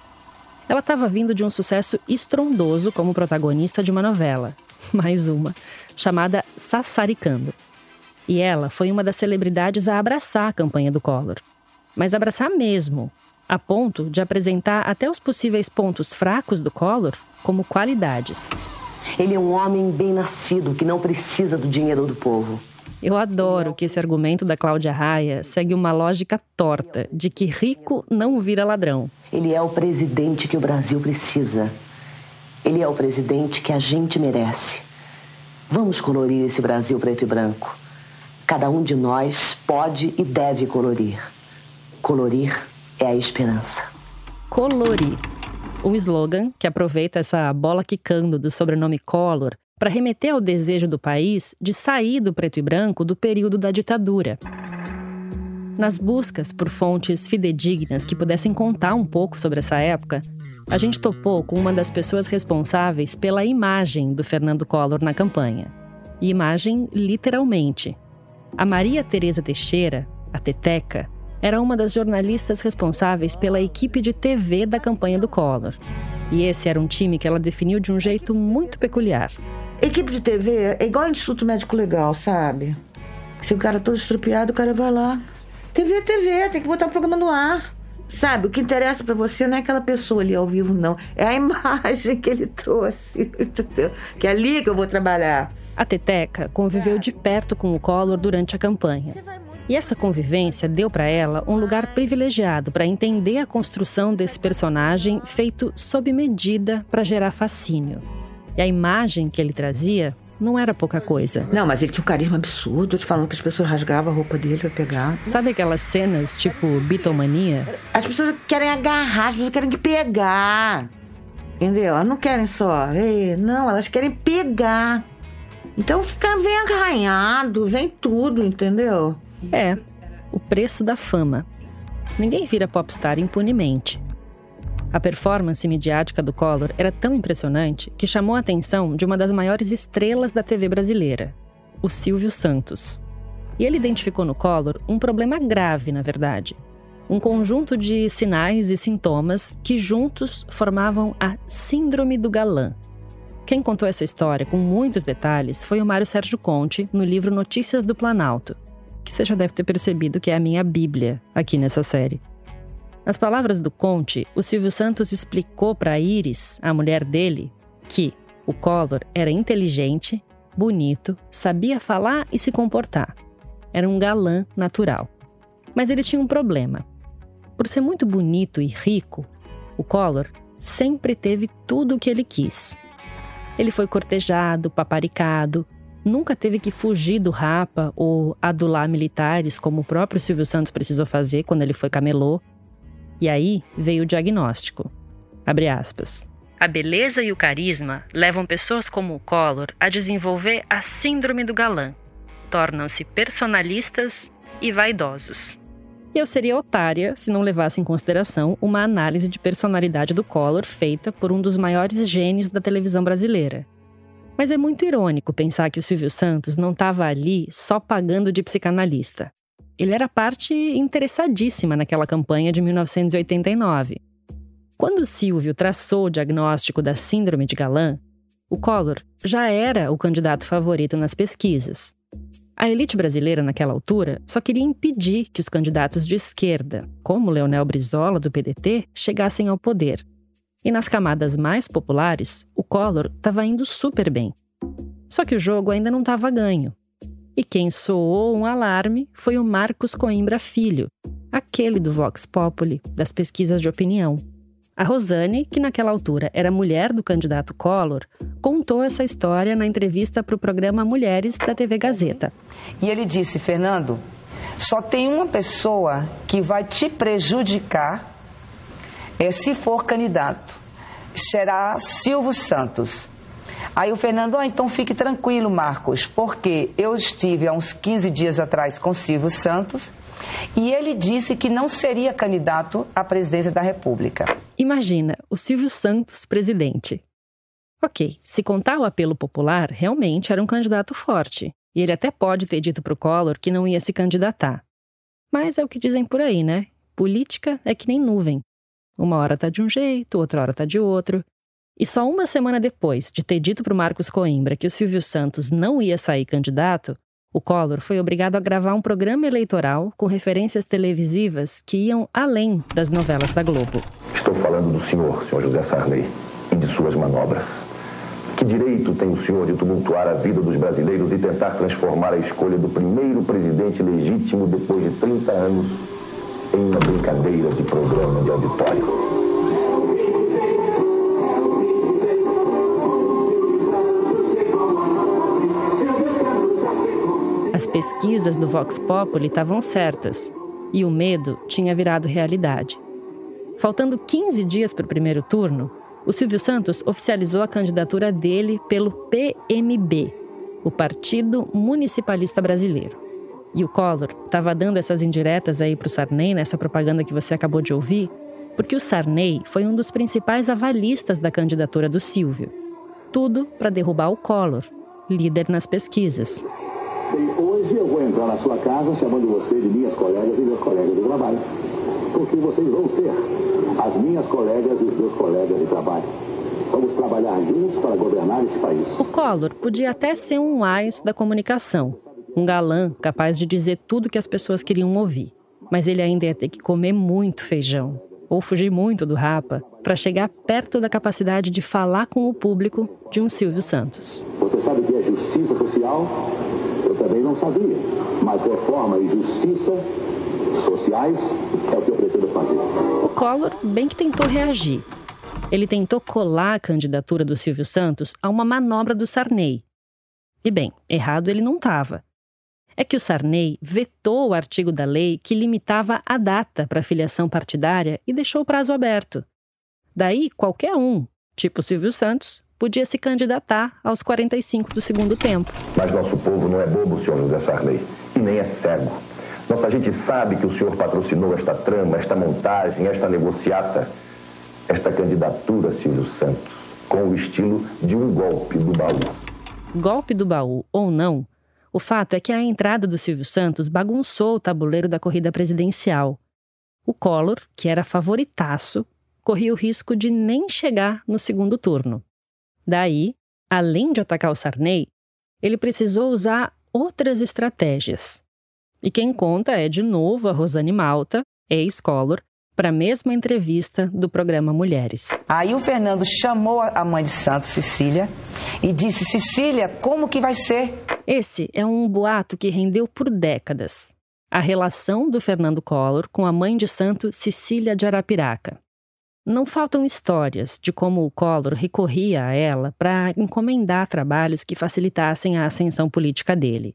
Ela estava vindo de um sucesso estrondoso como protagonista de uma novela, mais uma, chamada Sassaricando. E ela foi uma das celebridades a abraçar a campanha do Collor. Mas abraçar mesmo, a ponto de apresentar até os possíveis pontos fracos do Collor como qualidades. Ele é um homem bem nascido que não precisa do dinheiro do povo. Eu adoro que esse argumento da Cláudia Raia segue uma lógica torta de que rico não vira ladrão. Ele é o presidente que o Brasil precisa. Ele é o presidente que a gente merece. Vamos colorir esse Brasil preto e branco. Cada um de nós pode e deve colorir. Colorir é a esperança. Colorir. O slogan, que aproveita essa bola quicando do sobrenome Collor para remeter ao desejo do país de sair do preto e branco do período da ditadura. Nas buscas por fontes fidedignas que pudessem contar um pouco sobre essa época, a gente topou com uma das pessoas responsáveis pela imagem do Fernando Collor na campanha. E imagem literalmente. A Maria Tereza Teixeira, a Teteca, era uma das jornalistas responsáveis pela equipe de TV da campanha do Collor. E esse era um time que ela definiu de um jeito muito peculiar. Equipe de TV é igual Instituto Médico Legal, sabe? Se o cara todo estrupiado, o cara vai lá. TV é TV, tem que botar o programa no ar. Sabe, o que interessa para você não é aquela pessoa ali ao vivo, não. É a imagem que ele trouxe, entendeu? Que é ali que eu vou trabalhar. A Teteca conviveu de perto com o Collor durante a campanha. E essa convivência deu para ela um lugar privilegiado para entender a construção desse personagem feito sob medida para gerar fascínio. E a imagem que ele trazia não era pouca coisa. Não, mas ele tinha um carisma absurdo, te falando que as pessoas rasgavam a roupa dele pra pegar. Sabe aquelas cenas tipo bitomania? As pessoas querem agarrar, as pessoas querem pegar. Entendeu? Elas não querem só, não, elas querem pegar. Então fica, vem agarranhado, vem tudo, entendeu? É, o preço da fama. Ninguém vira popstar impunemente. A performance midiática do Collor era tão impressionante que chamou a atenção de uma das maiores estrelas da TV brasileira, o Silvio Santos. E ele identificou no Collor um problema grave, na verdade. Um conjunto de sinais e sintomas que juntos formavam a Síndrome do Galã. Quem contou essa história com muitos detalhes foi o Mário Sérgio Conte no livro Notícias do Planalto, que você já deve ter percebido que é a minha bíblia aqui nessa série. Nas palavras do Conte, o Silvio Santos explicou para Iris, a mulher dele, que o Collor era inteligente, bonito, sabia falar e se comportar. Era um galã natural. Mas ele tinha um problema. Por ser muito bonito e rico, o Collor sempre teve tudo o que ele quis. Ele foi cortejado, paparicado, nunca teve que fugir do rapa ou adular militares, como o próprio Silvio Santos precisou fazer quando ele foi camelô. E aí veio o diagnóstico. Abre aspas. A beleza e o carisma levam pessoas como o Collor a desenvolver a síndrome do galã. Tornam-se personalistas e vaidosos. E eu seria otária se não levasse em consideração uma análise de personalidade do Collor feita por um dos maiores gênios da televisão brasileira. Mas é muito irônico pensar que o Silvio Santos não estava ali só pagando de psicanalista. Ele era parte interessadíssima naquela campanha de 1989. Quando Silvio traçou o diagnóstico da Síndrome de Galã, o Collor já era o candidato favorito nas pesquisas. A elite brasileira, naquela altura, só queria impedir que os candidatos de esquerda, como Leonel Brizola, do PDT, chegassem ao poder. E nas camadas mais populares, o Collor estava indo super bem. Só que o jogo ainda não estava ganho. E quem soou um alarme foi o Marcos Coimbra Filho, aquele do Vox Populi, das pesquisas de opinião. A Rosane, que naquela altura era mulher do candidato Collor, contou essa história na entrevista para o programa Mulheres da TV Gazeta. E ele disse: Fernando, só tem uma pessoa que vai te prejudicar é, se for candidato. Será Silvio Santos. Aí o Fernando, oh, então fique tranquilo, Marcos, porque eu estive há uns 15 dias atrás com Silvio Santos e ele disse que não seria candidato à presidência da República. Imagina, o Silvio Santos presidente. Ok, se contar o apelo popular, realmente era um candidato forte. E ele até pode ter dito para o Collor que não ia se candidatar. Mas é o que dizem por aí, né? Política é que nem nuvem. Uma hora tá de um jeito, outra hora tá de outro. E só uma semana depois de ter dito para o Marcos Coimbra que o Silvio Santos não ia sair candidato, o Collor foi obrigado a gravar um programa eleitoral com referências televisivas que iam além das novelas da Globo. Estou falando do senhor, senhor José Sarney, e de suas manobras. Que direito tem o senhor de tumultuar a vida dos brasileiros e tentar transformar a escolha do primeiro presidente legítimo depois de 30 anos uma brincadeira de programa de auditório? As pesquisas do Vox Populi estavam certas e o medo tinha virado realidade. Faltando 15 dias para o primeiro turno, o Silvio Santos oficializou a candidatura dele pelo PMB, o Partido Municipalista Brasileiro. E o Collor estava dando essas indiretas aí para o Sarney, nessa propaganda que você acabou de ouvir, porque o Sarney foi um dos principais avalistas da candidatura do Silvio. Tudo para derrubar o Collor, líder nas pesquisas. Hoje eu vou entrar na sua casa chamando você de minhas colegas e meus colegas de trabalho. Porque vocês vão ser as minhas colegas e os meus colegas de trabalho. Vamos trabalhar juntos para governar este país. O Collor podia até ser um ais da comunicação, um galã capaz de dizer tudo que as pessoas queriam ouvir. Mas ele ainda ia ter que comer muito feijão, ou fugir muito do rapa, para chegar perto da capacidade de falar com o público de um Silvio Santos. Você sabe que é justiça social também não sabia. Mas reforma e justiça sociais é o que eu pretendo fazer. O Collor bem que tentou reagir. Ele tentou colar a candidatura do Silvio Santos a uma manobra do Sarney. E bem, errado ele não estava. É que o Sarney vetou o artigo da lei que limitava a data para filiação partidária e deixou o prazo aberto. Daí, qualquer um, tipo Silvio Santos, podia se candidatar aos 45 do segundo tempo. Mas nosso povo não é bobo, senhor José Sarney, e nem é cego. Nossa gente sabe que o senhor patrocinou esta trama, esta montagem, esta negociata, esta candidatura, Silvio Santos, com o estilo de um golpe do baú. Golpe do baú ou não, o fato é que a entrada do Silvio Santos bagunçou o tabuleiro da corrida presidencial. O Collor, que era favoritaço, corria o risco de nem chegar no segundo turno. Daí, além de atacar o Sarney, ele precisou usar outras estratégias. E quem conta é, de novo, a Rosane Malta, ex-Collor, para a mesma entrevista do programa Mulheres. Aí o Fernando chamou a mãe de Santos, Cecília, e disse: Cecília, como que vai ser? Esse é um boato que rendeu por décadas. A relação do Fernando Collor com a mãe de santo Cecília de Arapiraca. Não faltam histórias de como o Collor recorria a ela para encomendar trabalhos que facilitassem a ascensão política dele.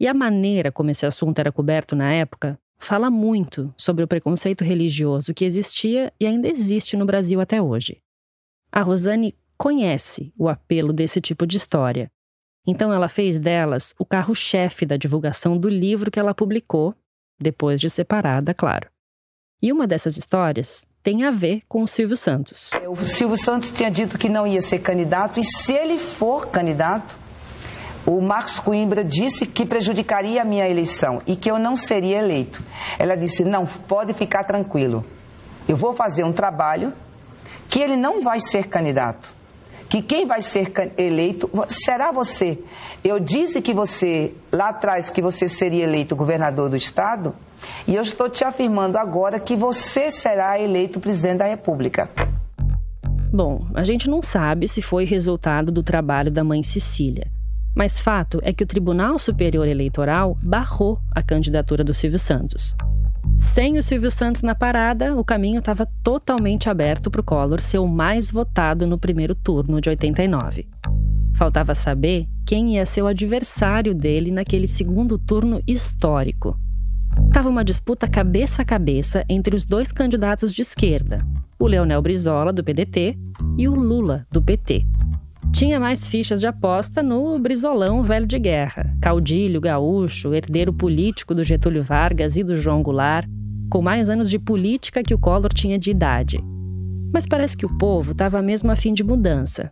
E a maneira como esse assunto era coberto na época fala muito sobre o preconceito religioso que existia e ainda existe no Brasil até hoje. A Rosane conhece o apelo desse tipo de história. Então ela fez delas o carro-chefe da divulgação do livro que ela publicou, depois de separada, claro. E uma dessas histórias tem a ver com o Silvio Santos. O Silvio Santos tinha dito que não ia ser candidato e se ele for candidato, o Marcos Coimbra disse que prejudicaria a minha eleição e que eu não seria eleito. Ela disse: "Não, pode ficar tranquilo. Eu vou fazer um trabalho que ele não vai ser candidato. Que quem vai ser eleito será você. Eu disse que você lá atrás que você seria eleito governador do estado, e eu estou te afirmando agora que você será eleito presidente da República. Bom, a gente não sabe se foi resultado do trabalho da mãe Cecília. Mas fato é que o Tribunal Superior Eleitoral barrou a candidatura do Silvio Santos. Sem o Silvio Santos na parada, o caminho estava totalmente aberto para o Collor ser o mais votado no primeiro turno de 89. Faltava saber quem ia ser o adversário dele naquele segundo turno histórico. Tava uma disputa cabeça a cabeça entre os dois candidatos de esquerda, o Leonel Brizola, do PDT, e o Lula, do PT. Tinha mais fichas de aposta no Brizolão velho de guerra, caudilho, gaúcho, herdeiro político do Getúlio Vargas e do João Goulart, com mais anos de política que o Collor tinha de idade. Mas parece que o povo estava mesmo a fim de mudança,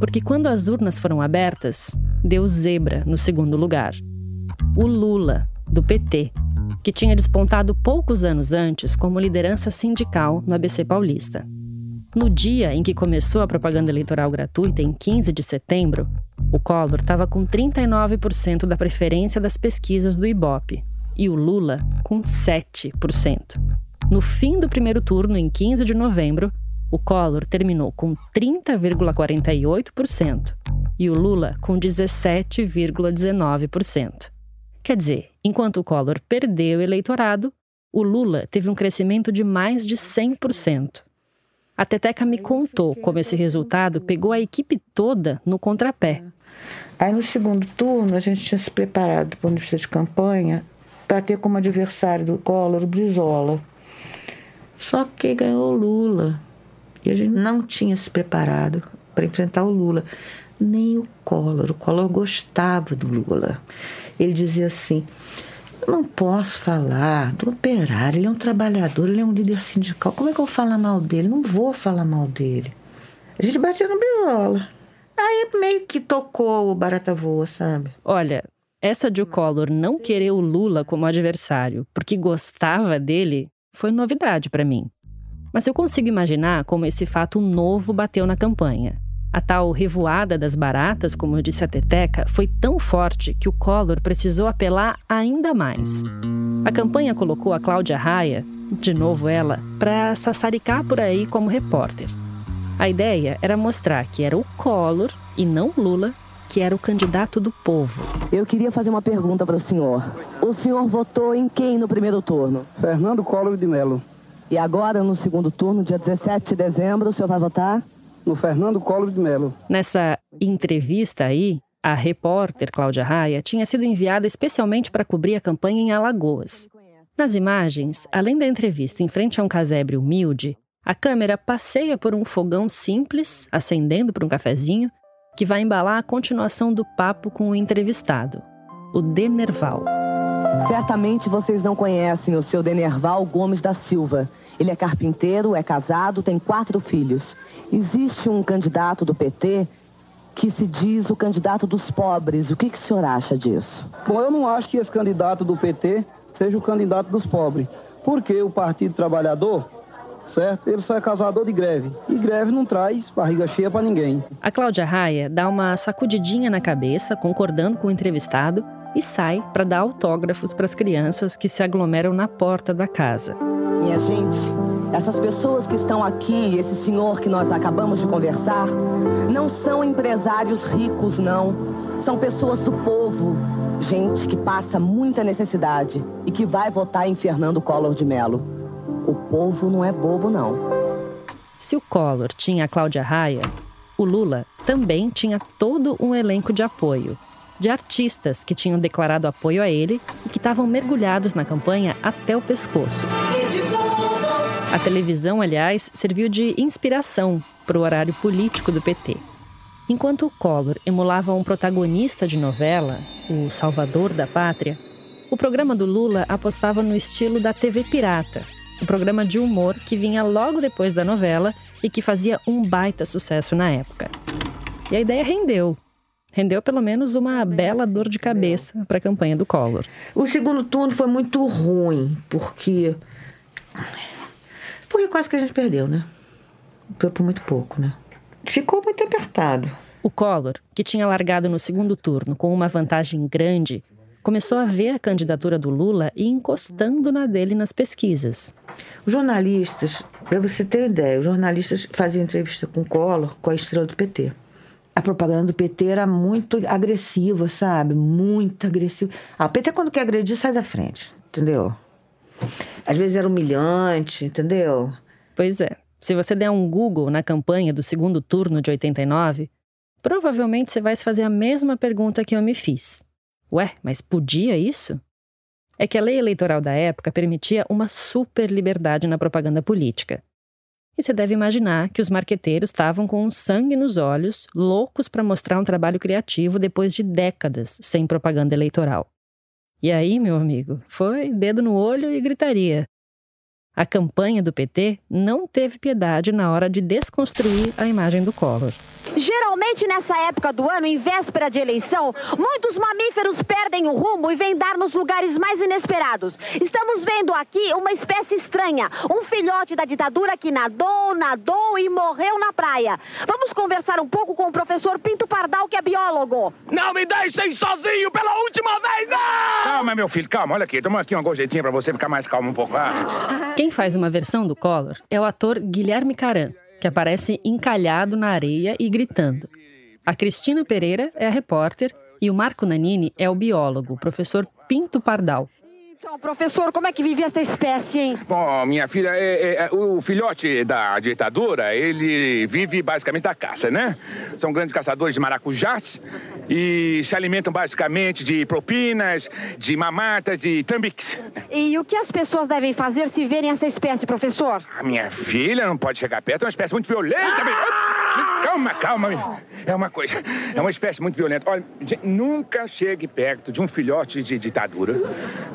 porque quando as urnas foram abertas, deu zebra no segundo lugar. O Lula, do PT, que tinha despontado poucos anos antes como liderança sindical no ABC Paulista. No dia em que começou a propaganda eleitoral gratuita, em 15 de setembro, o Collor estava com 39% da preferência das pesquisas do Ibope e o Lula com 7%. No fim do primeiro turno, em 15 de novembro, O Collor terminou com 30,48% e o Lula com 17,19%. Quer dizer, enquanto o Collor perdeu o eleitorado, o Lula teve um crescimento de mais de 100%. A Teteca me contou como esse resultado pegou a equipe toda no contrapé. Aí no segundo turno a gente tinha se preparado para uma de campanha para ter como adversário do Collor o Brizola. Só que ganhou o Lula. E a gente não tinha se preparado para enfrentar o Lula. Nem o Collor. O Collor gostava do Lula. Ele dizia assim: eu não posso falar do operário, ele é um trabalhador, ele é um líder sindical. Como é que eu vou falar mal dele? Não vou falar mal dele. A gente batia no birola. Aí meio que tocou o barata voa, sabe? Olha, essa de o Collor não querer o Lula como adversário porque gostava dele foi novidade para mim. Mas eu consigo imaginar como esse fato novo bateu na campanha. A tal revoada das baratas, como disse a Teteca, foi tão forte que o Collor precisou apelar ainda mais. A campanha colocou a Cláudia Raia, de novo ela, para sassaricar por aí como repórter. A ideia era mostrar que era o Collor e não Lula que era o candidato do povo. Eu queria fazer uma pergunta para o senhor. O senhor votou em quem no primeiro turno? Fernando Collor de Mello. E agora, no segundo turno, dia 17 de dezembro, o senhor vai votar? No Fernando Collor de Mello. Nessa entrevista aí, a repórter Cláudia Raia tinha sido enviada especialmente para cobrir a campanha em Alagoas. Nas imagens, além da entrevista em frente a um casebre humilde, a câmera passeia por um fogão simples, acendendo por um cafezinho, que vai embalar a continuação do papo com o entrevistado, o Denerval. Certamente vocês não conhecem o seu Denerval Gomes da Silva. Ele é carpinteiro, é casado, tem quatro filhos. Existe um candidato do PT que se diz o candidato dos pobres. O que, que o senhor acha disso? Bom, eu não acho que esse candidato do PT seja o candidato dos pobres. Porque o Partido Trabalhador, certo? Ele só é causador de greve. E greve não traz barriga cheia para ninguém. A Cláudia Raia dá uma sacudidinha na cabeça, concordando com o entrevistado, e sai para dar autógrafos para as crianças que se aglomeram na porta da casa. Minha gente, essas pessoas que estão aqui, esse senhor que nós acabamos de conversar, não são empresários ricos, não. São pessoas do povo, gente que passa muita necessidade e que vai votar em Fernando Collor de Mello. O povo não é bobo, não. Se o Collor tinha a Cláudia Raia, o Lula também tinha todo um elenco de apoio, de artistas que tinham declarado apoio a ele e que estavam mergulhados na campanha até o pescoço. A televisão, aliás, serviu de inspiração para o horário político do PT. Enquanto o Collor emulava um protagonista de novela, o Salvador da Pátria, o programa do Lula apostava no estilo da TV Pirata, o um programa de humor que vinha logo depois da novela e que fazia um baita sucesso na época. E a ideia rendeu. Rendeu pelo menos uma bela dor de cabeça para a campanha do Collor. O segundo turno foi muito ruim, porque porque quase que a gente perdeu, né? Foi por muito pouco, né? Ficou muito apertado. O Collor, que tinha largado no segundo turno com uma vantagem grande, começou a ver a candidatura do Lula e encostando na dele nas pesquisas. Os jornalistas, para você ter ideia, os jornalistas faziam entrevista com o Collor, com a estrela do PT. A propaganda do PT era muito agressiva, sabe? Muito agressiva. Ah, o PT, quando quer agredir, sai da frente, entendeu? Às vezes era humilhante, entendeu? Pois é. Se você der um Google na campanha do segundo turno de 89, provavelmente você vai se fazer a mesma pergunta que eu me fiz. Ué, mas podia isso? É que a lei eleitoral da época permitia uma super liberdade na propaganda política. E você deve imaginar que os marqueteiros estavam com sangue nos olhos, loucos para mostrar um trabalho criativo depois de décadas sem propaganda eleitoral. E aí, meu amigo, foi dedo no olho e gritaria. A campanha do PT não teve piedade na hora de desconstruir a imagem do Collor. Geralmente nessa época do ano, em véspera de eleição, muitos mamíferos perdem o rumo e vêm dar nos lugares mais inesperados. Estamos vendo aqui uma espécie estranha, um filhote da ditadura que nadou, nadou e morreu na praia. Vamos conversar um pouco com o professor Pinto Pardal, que é biólogo. Não me deixem sozinho pela última vez, não! Calma, meu filho, calma, olha aqui, toma aqui uma gorjetinha pra você ficar mais calmo um pouco. Ah. Quem faz uma versão do Collor é o ator Guilherme Caran. Que aparece encalhado na areia e gritando. A Cristina Pereira é a repórter e o Marco Nanini é o biólogo, professor Pinto Pardal. Então, professor, como é que vive essa espécie, hein? Bom, minha filha, é, é, o filhote da ditadura, ele vive basicamente da caça, né? São grandes caçadores de maracujás e se alimentam basicamente de propinas, de mamatas e tambiques. E o que as pessoas devem fazer se verem essa espécie, professor? A minha filha não pode chegar perto, é uma espécie muito violenta. Ah! Calma, calma. É uma coisa, é uma espécie muito violenta. Olha, nunca chegue perto de um filhote de ditadura,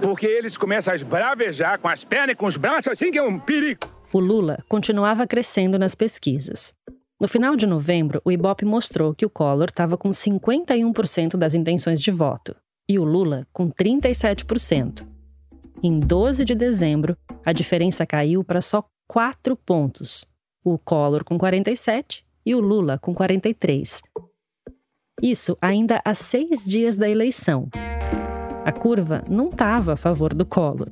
porque eles começam a esbravejar com as pernas e com os braços, assim que é um perigo. O Lula continuava crescendo nas pesquisas. No final de novembro, o Ibope mostrou que o Collor estava com 51% das intenções de voto e o Lula com 37%. Em 12 de dezembro, a diferença caiu para só 4 pontos. O Collor com 47 e o Lula com 43. Isso ainda há seis dias da eleição. A curva não estava a favor do Collor.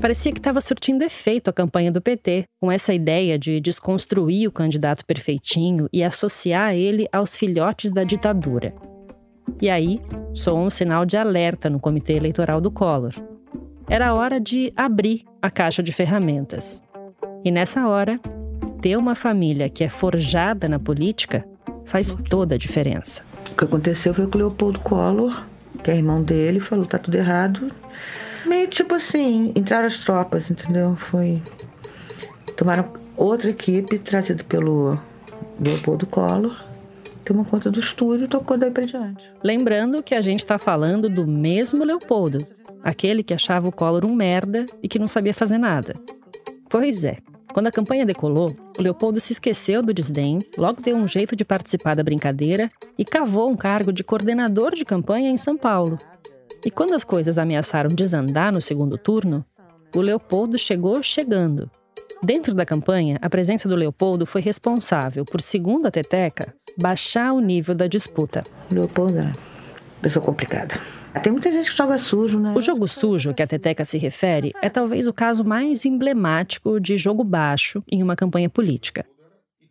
Parecia que estava surtindo efeito a campanha do PT, com essa ideia de desconstruir o candidato perfeitinho e associar ele aos filhotes da ditadura. E aí, soou um sinal de alerta no comitê eleitoral do Collor. Era hora de abrir a caixa de ferramentas. E nessa hora, ter uma família que é forjada na política faz toda a diferença. O que aconteceu foi que o Leopoldo Collor, que é irmão dele, falou: tá tudo errado. Meio tipo assim, entraram as tropas, entendeu? Foi. Tomaram outra equipe trazida pelo Leopoldo Collor, tomou conta do estúdio e tocou daí pra diante. Lembrando que a gente tá falando do mesmo Leopoldo, aquele que achava o Collor um merda e que não sabia fazer nada. Pois é, quando a campanha decolou, o Leopoldo se esqueceu do desdém, logo deu um jeito de participar da brincadeira e cavou um cargo de coordenador de campanha em São Paulo. E quando as coisas ameaçaram desandar no segundo turno, o Leopoldo chegou chegando. Dentro da campanha, a presença do Leopoldo foi responsável por, segundo a Teteca, baixar o nível da disputa. Leopoldo era pessoa complicada. Tem muita gente que joga sujo, né? O jogo sujo que a Teteca se refere é talvez o caso mais emblemático de jogo baixo em uma campanha política.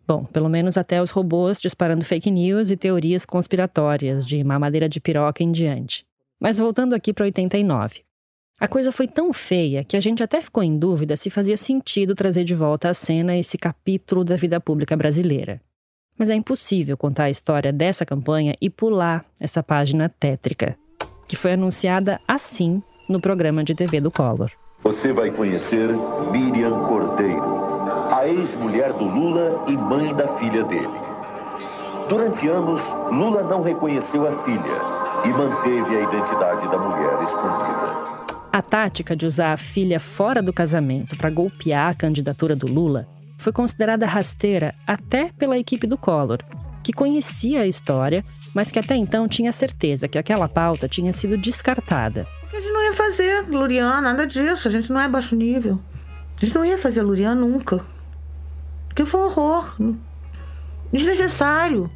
Bom, pelo menos até os robôs disparando fake news e teorias conspiratórias de mamadeira de piroca em diante. Mas voltando aqui para 89. A coisa foi tão feia que a gente até ficou em dúvida se fazia sentido trazer de volta à cena esse capítulo da vida pública brasileira. Mas é impossível contar a história dessa campanha e pular essa página tétrica que foi anunciada assim no programa de TV do Collor. Você vai conhecer Miriam Cordeiro, a ex-mulher do Lula e mãe da filha dele. Durante anos, Lula não reconheceu a filha e manteve a identidade da mulher escondida. A tática de usar a filha fora do casamento para golpear a candidatura do Lula foi considerada rasteira até pela equipe do Collor, que conhecia a história, mas que até então tinha certeza que aquela pauta tinha sido descartada. A gente não ia fazer Lurian, nada disso. A gente não é baixo nível. A gente não ia fazer Lurian nunca. Porque foi um horror. Desnecessário.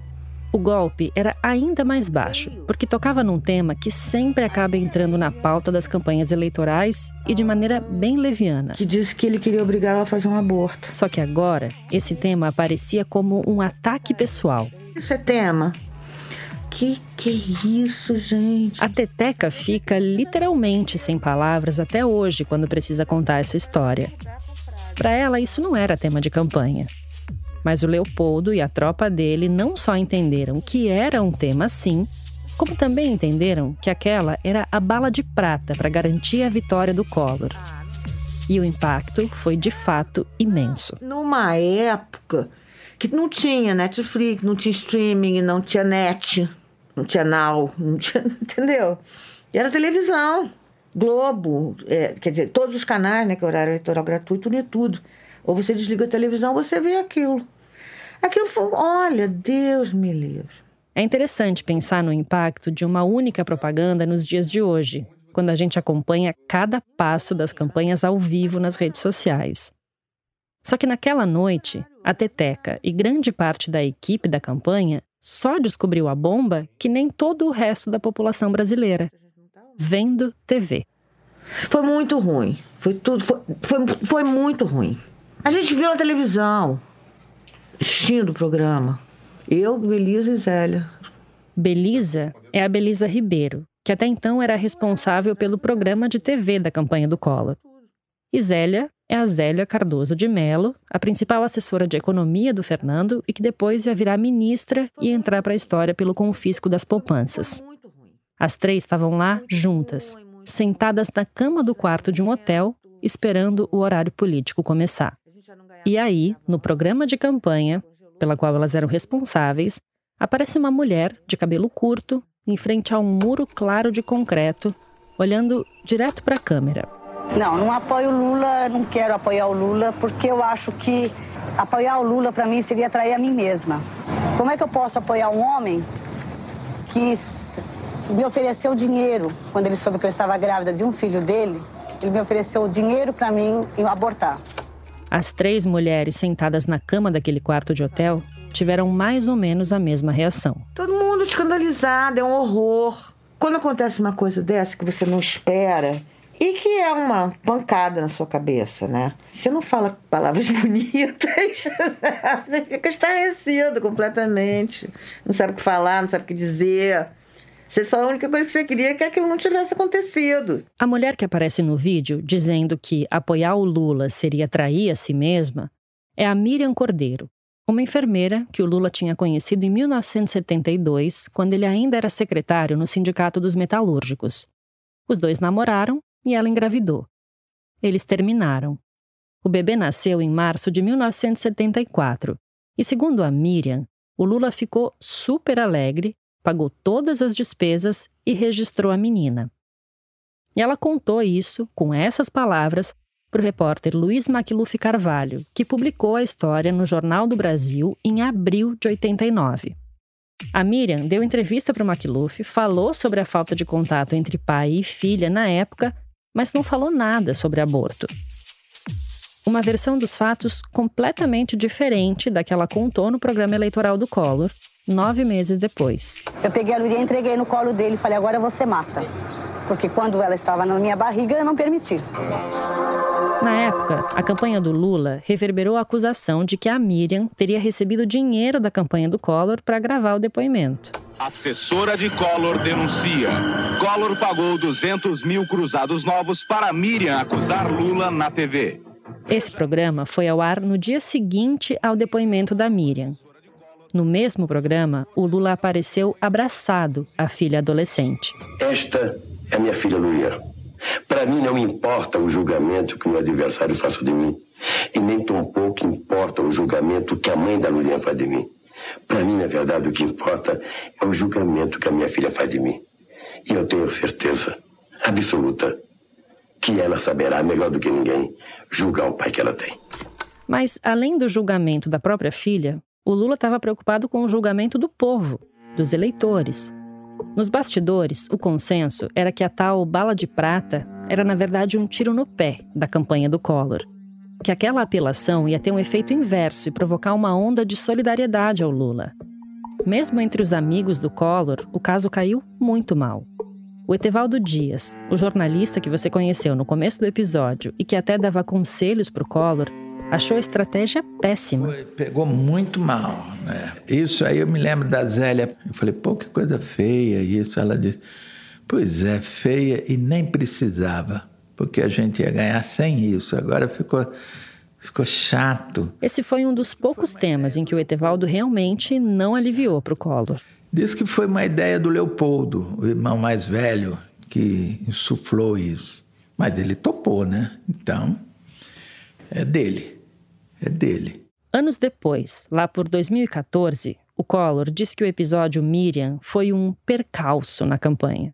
O golpe era ainda mais baixo, porque tocava num tema que sempre acaba entrando na pauta das campanhas eleitorais e de maneira bem leviana. Que disse que ele queria obrigar ela a fazer um aborto. Só que agora, esse tema aparecia como um ataque pessoal. Isso é tema? Que que é isso, gente? A Teteca fica literalmente sem palavras até hoje quando precisa contar essa história. Para ela, isso não era tema de campanha. Mas o Leopoldo e a tropa dele não só entenderam que era um tema sim, como também entenderam que aquela era a bala de prata para garantir a vitória do Collor. E o impacto foi de fato imenso. Numa época que não tinha Netflix, não tinha streaming, não tinha net, não tinha Now, não tinha, entendeu? E era televisão, Globo, é, quer dizer, todos os canais, né, que é horário eleitoral gratuito, é tudo. Ou você desliga a televisão, você vê aquilo. Aquilo foi, olha, Deus me livre. É interessante pensar no impacto de uma única propaganda nos dias de hoje, quando a gente acompanha cada passo das campanhas ao vivo nas redes sociais. Só que naquela noite, a Teteca e grande parte da equipe da campanha só descobriu a bomba que nem todo o resto da população brasileira, vendo TV. Foi muito ruim. Foi tudo. Foi, foi, foi muito ruim. A gente viu na televisão. assistindo o programa. Eu, Belisa e Zélia. Belisa é a Belisa Ribeiro, que até então era responsável pelo programa de TV da campanha do Collor. E Zélia é a Zélia Cardoso de Mello, a principal assessora de economia do Fernando e que depois ia virar ministra e entrar para a história pelo confisco das poupanças. As três estavam lá juntas, sentadas na cama do quarto de um hotel, esperando o horário político começar. E aí, no programa de campanha, pela qual elas eram responsáveis, aparece uma mulher de cabelo curto, em frente a um muro claro de concreto, olhando direto para a câmera. Não, não apoio o Lula, não quero apoiar o Lula, porque eu acho que apoiar o Lula para mim seria trair a mim mesma. Como é que eu posso apoiar um homem que me ofereceu dinheiro quando ele soube que eu estava grávida de um filho dele? Ele me ofereceu dinheiro para mim abortar. As três mulheres sentadas na cama daquele quarto de hotel tiveram mais ou menos a mesma reação. Todo mundo escandalizado, é um horror. Quando acontece uma coisa dessa que você não espera e que é uma pancada na sua cabeça, né? Você não fala palavras bonitas, você fica estarrecido completamente. Não sabe o que falar, não sabe o que dizer. Você só a única coisa que você queria é que aquilo não tivesse acontecido. A mulher que aparece no vídeo dizendo que apoiar o Lula seria trair a si mesma é a Miriam Cordeiro, uma enfermeira que o Lula tinha conhecido em 1972, quando ele ainda era secretário no Sindicato dos Metalúrgicos. Os dois namoraram e ela engravidou. Eles terminaram. O bebê nasceu em março de 1974 e, segundo a Miriam, o Lula ficou super alegre pagou todas as despesas e registrou a menina. E ela contou isso, com essas palavras, para o repórter Luiz Macluf Carvalho, que publicou a história no Jornal do Brasil em abril de 89. A Miriam deu entrevista para o Macluf, falou sobre a falta de contato entre pai e filha na época, mas não falou nada sobre aborto. Uma versão dos fatos completamente diferente da que ela contou no programa eleitoral do Collor, nove meses depois. Eu peguei a Luria e entreguei no colo dele e falei, agora você mata. Porque quando ela estava na minha barriga, eu não permiti. Na época, a campanha do Lula reverberou a acusação de que a Miriam teria recebido dinheiro da campanha do Collor para gravar o depoimento. Assessora de Collor denuncia. Collor pagou 200 mil cruzados novos para Miriam acusar Lula na TV. Esse programa foi ao ar no dia seguinte ao depoimento da Miriam. No mesmo programa, o Lula apareceu abraçado à filha adolescente. Esta é minha filha Luia. Para mim não importa o julgamento que o adversário faça de mim, e nem tampouco importa o julgamento que a mãe da Lulia faz de mim. Para mim, na verdade, o que importa é o julgamento que a minha filha faz de mim. E eu tenho certeza absoluta que ela saberá melhor do que ninguém julgar o pai que ela tem. Mas, além do julgamento da própria filha, o Lula estava preocupado com o julgamento do povo, dos eleitores. Nos bastidores, o consenso era que a tal bala de prata era, na verdade, um tiro no pé da campanha do Collor. Que aquela apelação ia ter um efeito inverso e provocar uma onda de solidariedade ao Lula. Mesmo entre os amigos do Collor, o caso caiu muito mal. O Etevaldo Dias, o jornalista que você conheceu no começo do episódio e que até dava conselhos para o Collor, achou a estratégia péssima. Foi, pegou muito mal, né? Isso aí eu me lembro da Zélia. Eu falei, pô, que coisa feia isso. Ela disse, pois é, feia e nem precisava, porque a gente ia ganhar sem isso. Agora ficou. Ficou chato. Esse foi um dos poucos temas em que o Etevaldo realmente não aliviou para o Collor. Diz que foi uma ideia do Leopoldo, o irmão mais velho, que insuflou isso. Mas ele topou, né? Então, é dele é dele. Anos depois, lá por 2014, o Collor disse que o episódio Miriam foi um percalço na campanha.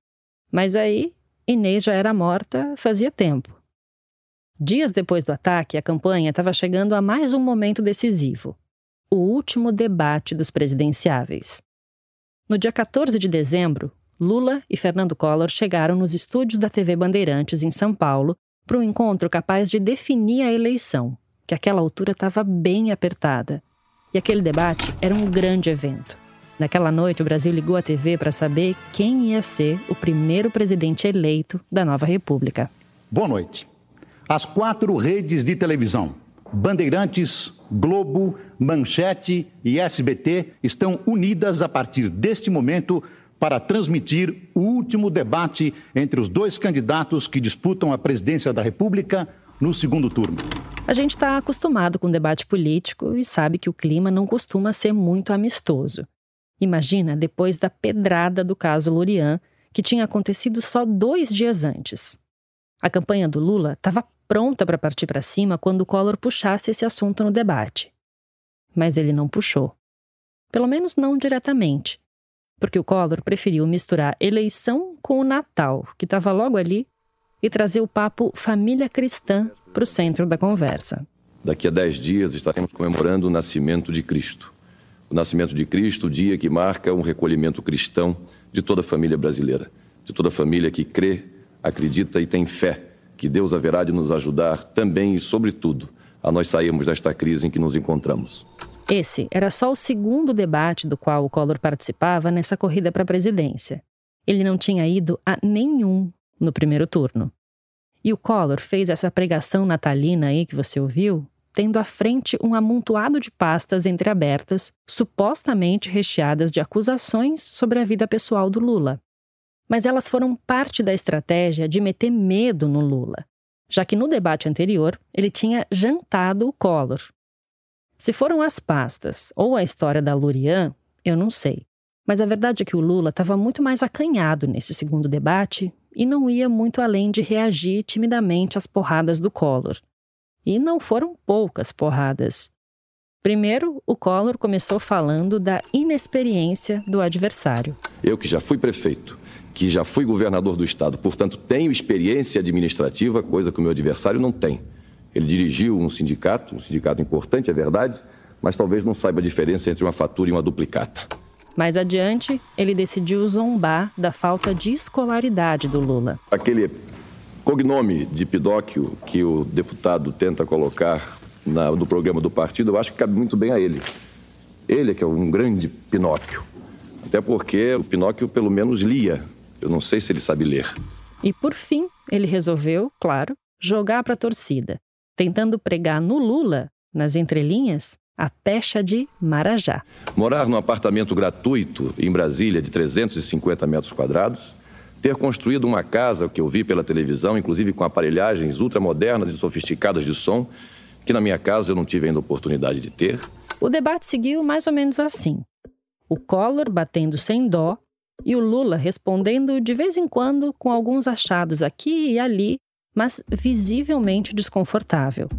Mas aí, Inês já era morta fazia tempo. Dias depois do ataque, a campanha estava chegando a mais um momento decisivo o último debate dos presidenciáveis. No dia 14 de dezembro, Lula e Fernando Collor chegaram nos estúdios da TV Bandeirantes, em São Paulo, para um encontro capaz de definir a eleição que aquela altura estava bem apertada. E aquele debate era um grande evento. Naquela noite, o Brasil ligou a TV para saber quem ia ser o primeiro presidente eleito da nova República. Boa noite. As quatro redes de televisão, Bandeirantes, Globo, Manchete e SBT estão unidas a partir deste momento para transmitir o último debate entre os dois candidatos que disputam a presidência da República no segundo turno. A gente está acostumado com debate político e sabe que o clima não costuma ser muito amistoso. Imagina depois da pedrada do caso Lorian, que tinha acontecido só dois dias antes. A campanha do Lula estava pronta para partir para cima quando o Collor puxasse esse assunto no debate. Mas ele não puxou. Pelo menos não diretamente porque o Collor preferiu misturar eleição com o Natal, que estava logo ali, e trazer o papo família cristã para o centro da conversa. Daqui a dez dias estaremos comemorando o nascimento de Cristo. O nascimento de Cristo, o dia que marca um recolhimento cristão de toda a família brasileira, de toda a família que crê, acredita e tem fé que Deus haverá de nos ajudar também e, sobretudo, a nós sairmos desta crise em que nos encontramos. Esse era só o segundo debate do qual o Collor participava nessa corrida para a presidência. Ele não tinha ido a nenhum no primeiro turno. E o Collor fez essa pregação natalina aí que você ouviu, tendo à frente um amontoado de pastas entreabertas, supostamente recheadas de acusações sobre a vida pessoal do Lula. Mas elas foram parte da estratégia de meter medo no Lula, já que no debate anterior ele tinha jantado o Collor se foram as pastas ou a história da Lurian, eu não sei. Mas a verdade é que o Lula estava muito mais acanhado nesse segundo debate e não ia muito além de reagir timidamente às porradas do Collor. E não foram poucas porradas. Primeiro, o Collor começou falando da inexperiência do adversário. Eu que já fui prefeito, que já fui governador do estado, portanto tenho experiência administrativa, coisa que o meu adversário não tem. Ele dirigiu um sindicato, um sindicato importante, é verdade, mas talvez não saiba a diferença entre uma fatura e uma duplicata. Mais adiante, ele decidiu zombar da falta de escolaridade do Lula. Aquele cognome de Pidóquio que o deputado tenta colocar na, no programa do partido, eu acho que cabe muito bem a ele. Ele é que é um grande Pinóquio. Até porque o Pinóquio, pelo menos, lia. Eu não sei se ele sabe ler. E por fim, ele resolveu, claro, jogar para a torcida tentando pregar no Lula, nas entrelinhas, a pecha de Marajá. Morar num apartamento gratuito em Brasília de 350 metros quadrados, ter construído uma casa que eu vi pela televisão, inclusive com aparelhagens ultramodernas e sofisticadas de som, que na minha casa eu não tive ainda oportunidade de ter. O debate seguiu mais ou menos assim: o Collor batendo sem dó e o Lula respondendo de vez em quando com alguns achados aqui e ali mas visivelmente desconfortável.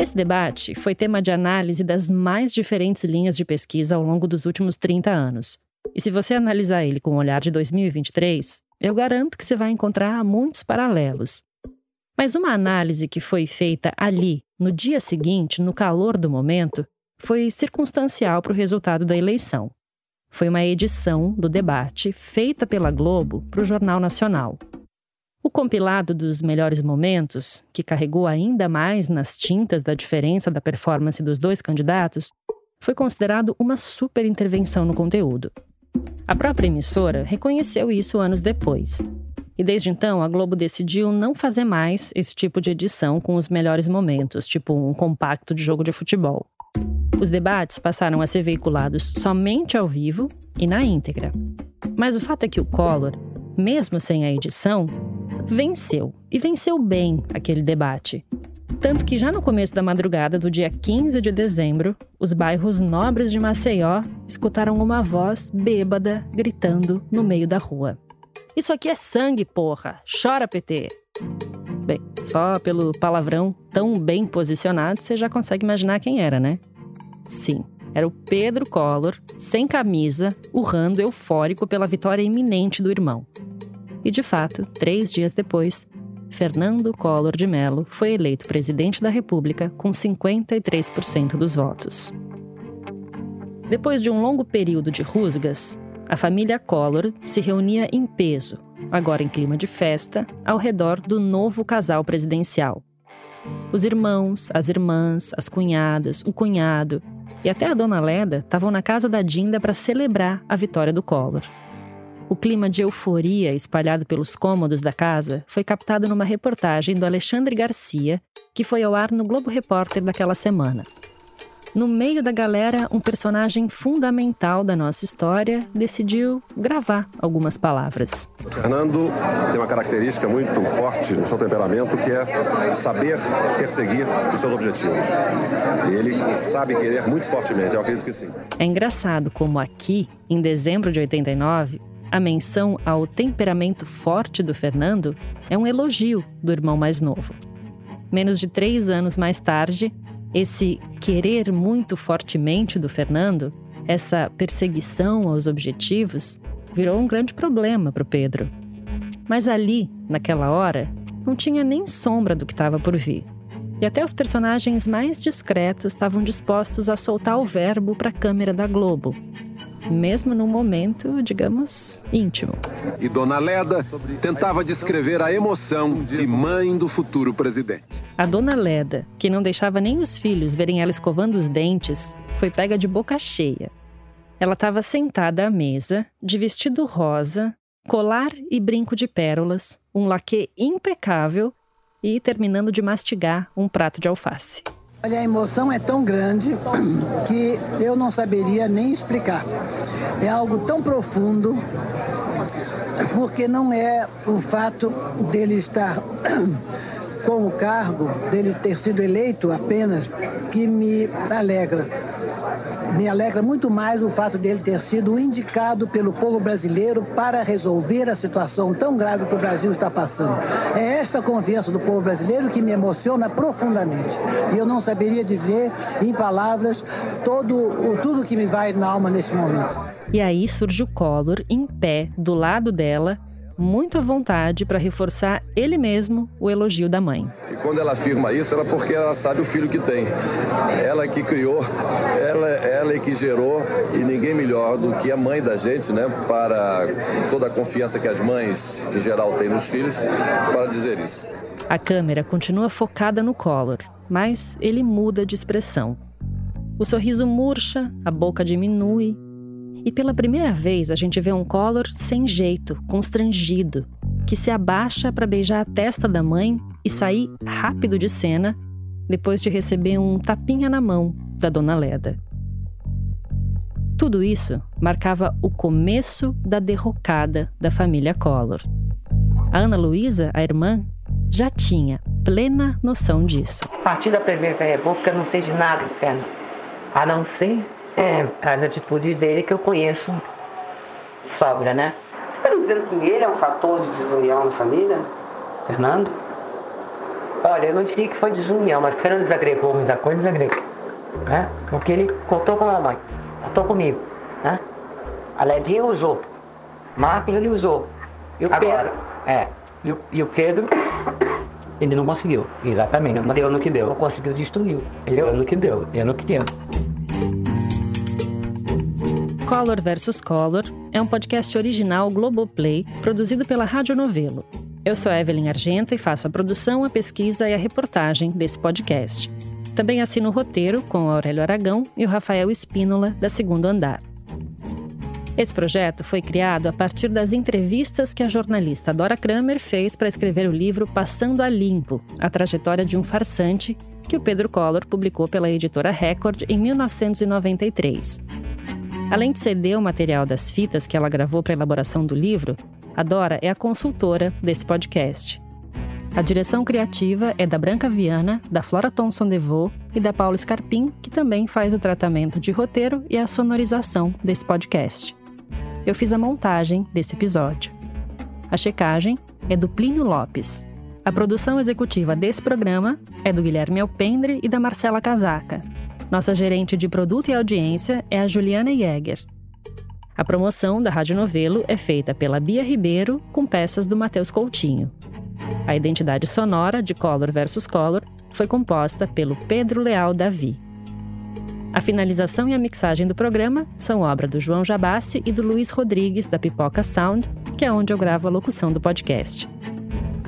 Esse debate foi tema de análise das mais diferentes linhas de pesquisa ao longo dos últimos 30 anos. E se você analisar ele com o olhar de 2023, eu garanto que você vai encontrar muitos paralelos. Mas uma análise que foi feita ali, no dia seguinte, no calor do momento, foi circunstancial para o resultado da eleição. Foi uma edição do debate feita pela Globo para o Jornal Nacional. O compilado dos melhores momentos, que carregou ainda mais nas tintas da diferença da performance dos dois candidatos, foi considerado uma super intervenção no conteúdo. A própria emissora reconheceu isso anos depois. E desde então, a Globo decidiu não fazer mais esse tipo de edição com os melhores momentos, tipo um compacto de jogo de futebol. Os debates passaram a ser veiculados somente ao vivo e na íntegra. Mas o fato é que o Collor, mesmo sem a edição, venceu, e venceu bem aquele debate. Tanto que já no começo da madrugada do dia 15 de dezembro, os bairros nobres de Maceió escutaram uma voz bêbada gritando no meio da rua. Isso aqui é sangue, porra! Chora, PT! Bem, só pelo palavrão tão bem posicionado, você já consegue imaginar quem era, né? Sim, era o Pedro Collor, sem camisa, urrando eufórico pela vitória iminente do irmão. E de fato, três dias depois, Fernando Collor de Mello foi eleito presidente da República com 53% dos votos. Depois de um longo período de rusgas, a família Collor se reunia em peso, agora em clima de festa, ao redor do novo casal presidencial. Os irmãos, as irmãs, as cunhadas, o cunhado e até a dona Leda estavam na casa da Dinda para celebrar a vitória do Collor. O clima de euforia espalhado pelos cômodos da casa foi captado numa reportagem do Alexandre Garcia, que foi ao ar no Globo Repórter daquela semana. no meio da galera, um personagem fundamental da nossa história decidiu gravar algumas palavras. O Fernando tem uma característica muito forte no seu temperamento, que é saber perseguir os seus objetivos. E ele sabe querer muito fortemente, eu acredito que sim. É engraçado como aqui, em dezembro de 89, a menção ao temperamento forte do Fernando é um elogio do irmão mais novo. Menos de três anos mais tarde, esse querer muito fortemente do Fernando, essa perseguição aos objetivos, virou um grande problema para o Pedro. Mas ali, naquela hora, não tinha nem sombra do que estava por vir. E até os personagens mais discretos estavam dispostos a soltar o verbo para a câmera da Globo, mesmo num momento, digamos, íntimo. E Dona Leda tentava descrever a emoção de mãe do futuro presidente. A dona Leda, que não deixava nem os filhos verem ela escovando os dentes, foi pega de boca cheia. Ela estava sentada à mesa, de vestido rosa, colar e brinco de pérolas, um laque impecável e terminando de mastigar um prato de alface. Olha, a emoção é tão grande que eu não saberia nem explicar. É algo tão profundo, porque não é o fato dele estar com o cargo, dele ter sido eleito apenas, que me alegra. Me alegra muito mais o fato dele ter sido indicado pelo povo brasileiro para resolver a situação tão grave que o Brasil está passando. É esta confiança do povo brasileiro que me emociona profundamente. E eu não saberia dizer em palavras todo, tudo que me vai na alma nesse momento. E aí surge o Collor em pé do lado dela, muito à vontade para reforçar ele mesmo o elogio da mãe. E quando ela afirma isso, é porque ela sabe o filho que tem. Ela que criou, ela, ela que gerou, e ninguém melhor do que a mãe da gente, né, para toda a confiança que as mães, em geral, têm nos filhos, para dizer isso. A câmera continua focada no Collor, mas ele muda de expressão. O sorriso murcha, a boca diminui, e pela primeira vez a gente vê um Collor sem jeito, constrangido, que se abaixa para beijar a testa da mãe e sair rápido de cena depois de receber um tapinha na mão da dona Leda. Tudo isso marcava o começo da derrocada da família Collor. A Ana Luísa, a irmã, já tinha plena noção disso. A partir da Primeira República não fez nada interno, a não ser é, as atitudes dele que eu conheço sobra, né? Não dizendo que ele é um fator de desunião na família, Fernando. Olha, eu não diria que foi desunião, mas Fernando desagregou muita coisa, desagregou. Né? Porque ele contou com a mãe, contou comigo. Né? A Ledinha usou, Marcos ele usou. E o Agora. Pedro, é, e o, e o Pedro, ele não conseguiu. Exatamente, não deu no que deu. Não conseguiu destruir. Ele deu no que deu, deu no que deu. Color vs Color é um podcast original Globoplay, produzido pela Rádio Novelo. Eu sou Evelyn Argenta e faço a produção, a pesquisa e a reportagem desse podcast. Também assino o roteiro com o Aurélio Aragão e o Rafael Espínola, da Segundo Andar. Esse projeto foi criado a partir das entrevistas que a jornalista Dora Kramer fez para escrever o livro Passando a Limpo A Trajetória de um Farsante, que o Pedro Collor publicou pela editora Record em 1993. Além de ceder o material das fitas que ela gravou para a elaboração do livro, a Dora é a consultora desse podcast. A direção criativa é da Branca Viana, da Flora Thomson DeVoe e da Paula Scarpim, que também faz o tratamento de roteiro e a sonorização desse podcast. Eu fiz a montagem desse episódio. A checagem é do Plínio Lopes. A produção executiva desse programa é do Guilherme Alpendre e da Marcela Casaca. Nossa gerente de produto e audiência é a Juliana Jäger. A promoção da Rádio Novelo é feita pela Bia Ribeiro com peças do Matheus Coutinho. A identidade sonora de Color vs Color foi composta pelo Pedro Leal Davi. A finalização e a mixagem do programa são obra do João Jabassi e do Luiz Rodrigues, da Pipoca Sound, que é onde eu gravo a locução do podcast.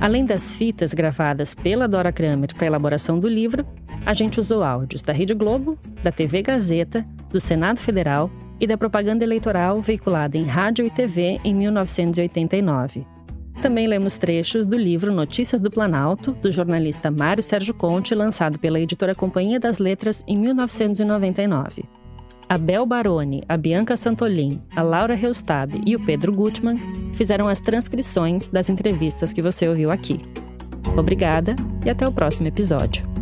Além das fitas gravadas pela Dora Kramer para a elaboração do livro, a gente usou áudios da Rede Globo, da TV Gazeta, do Senado Federal e da propaganda eleitoral veiculada em rádio e TV em 1989. Também lemos trechos do livro Notícias do Planalto, do jornalista Mário Sérgio Conte, lançado pela editora Companhia das Letras em 1999. A Bel Baroni, a Bianca Santolin, a Laura Reustab e o Pedro Gutmann fizeram as transcrições das entrevistas que você ouviu aqui. Obrigada e até o próximo episódio.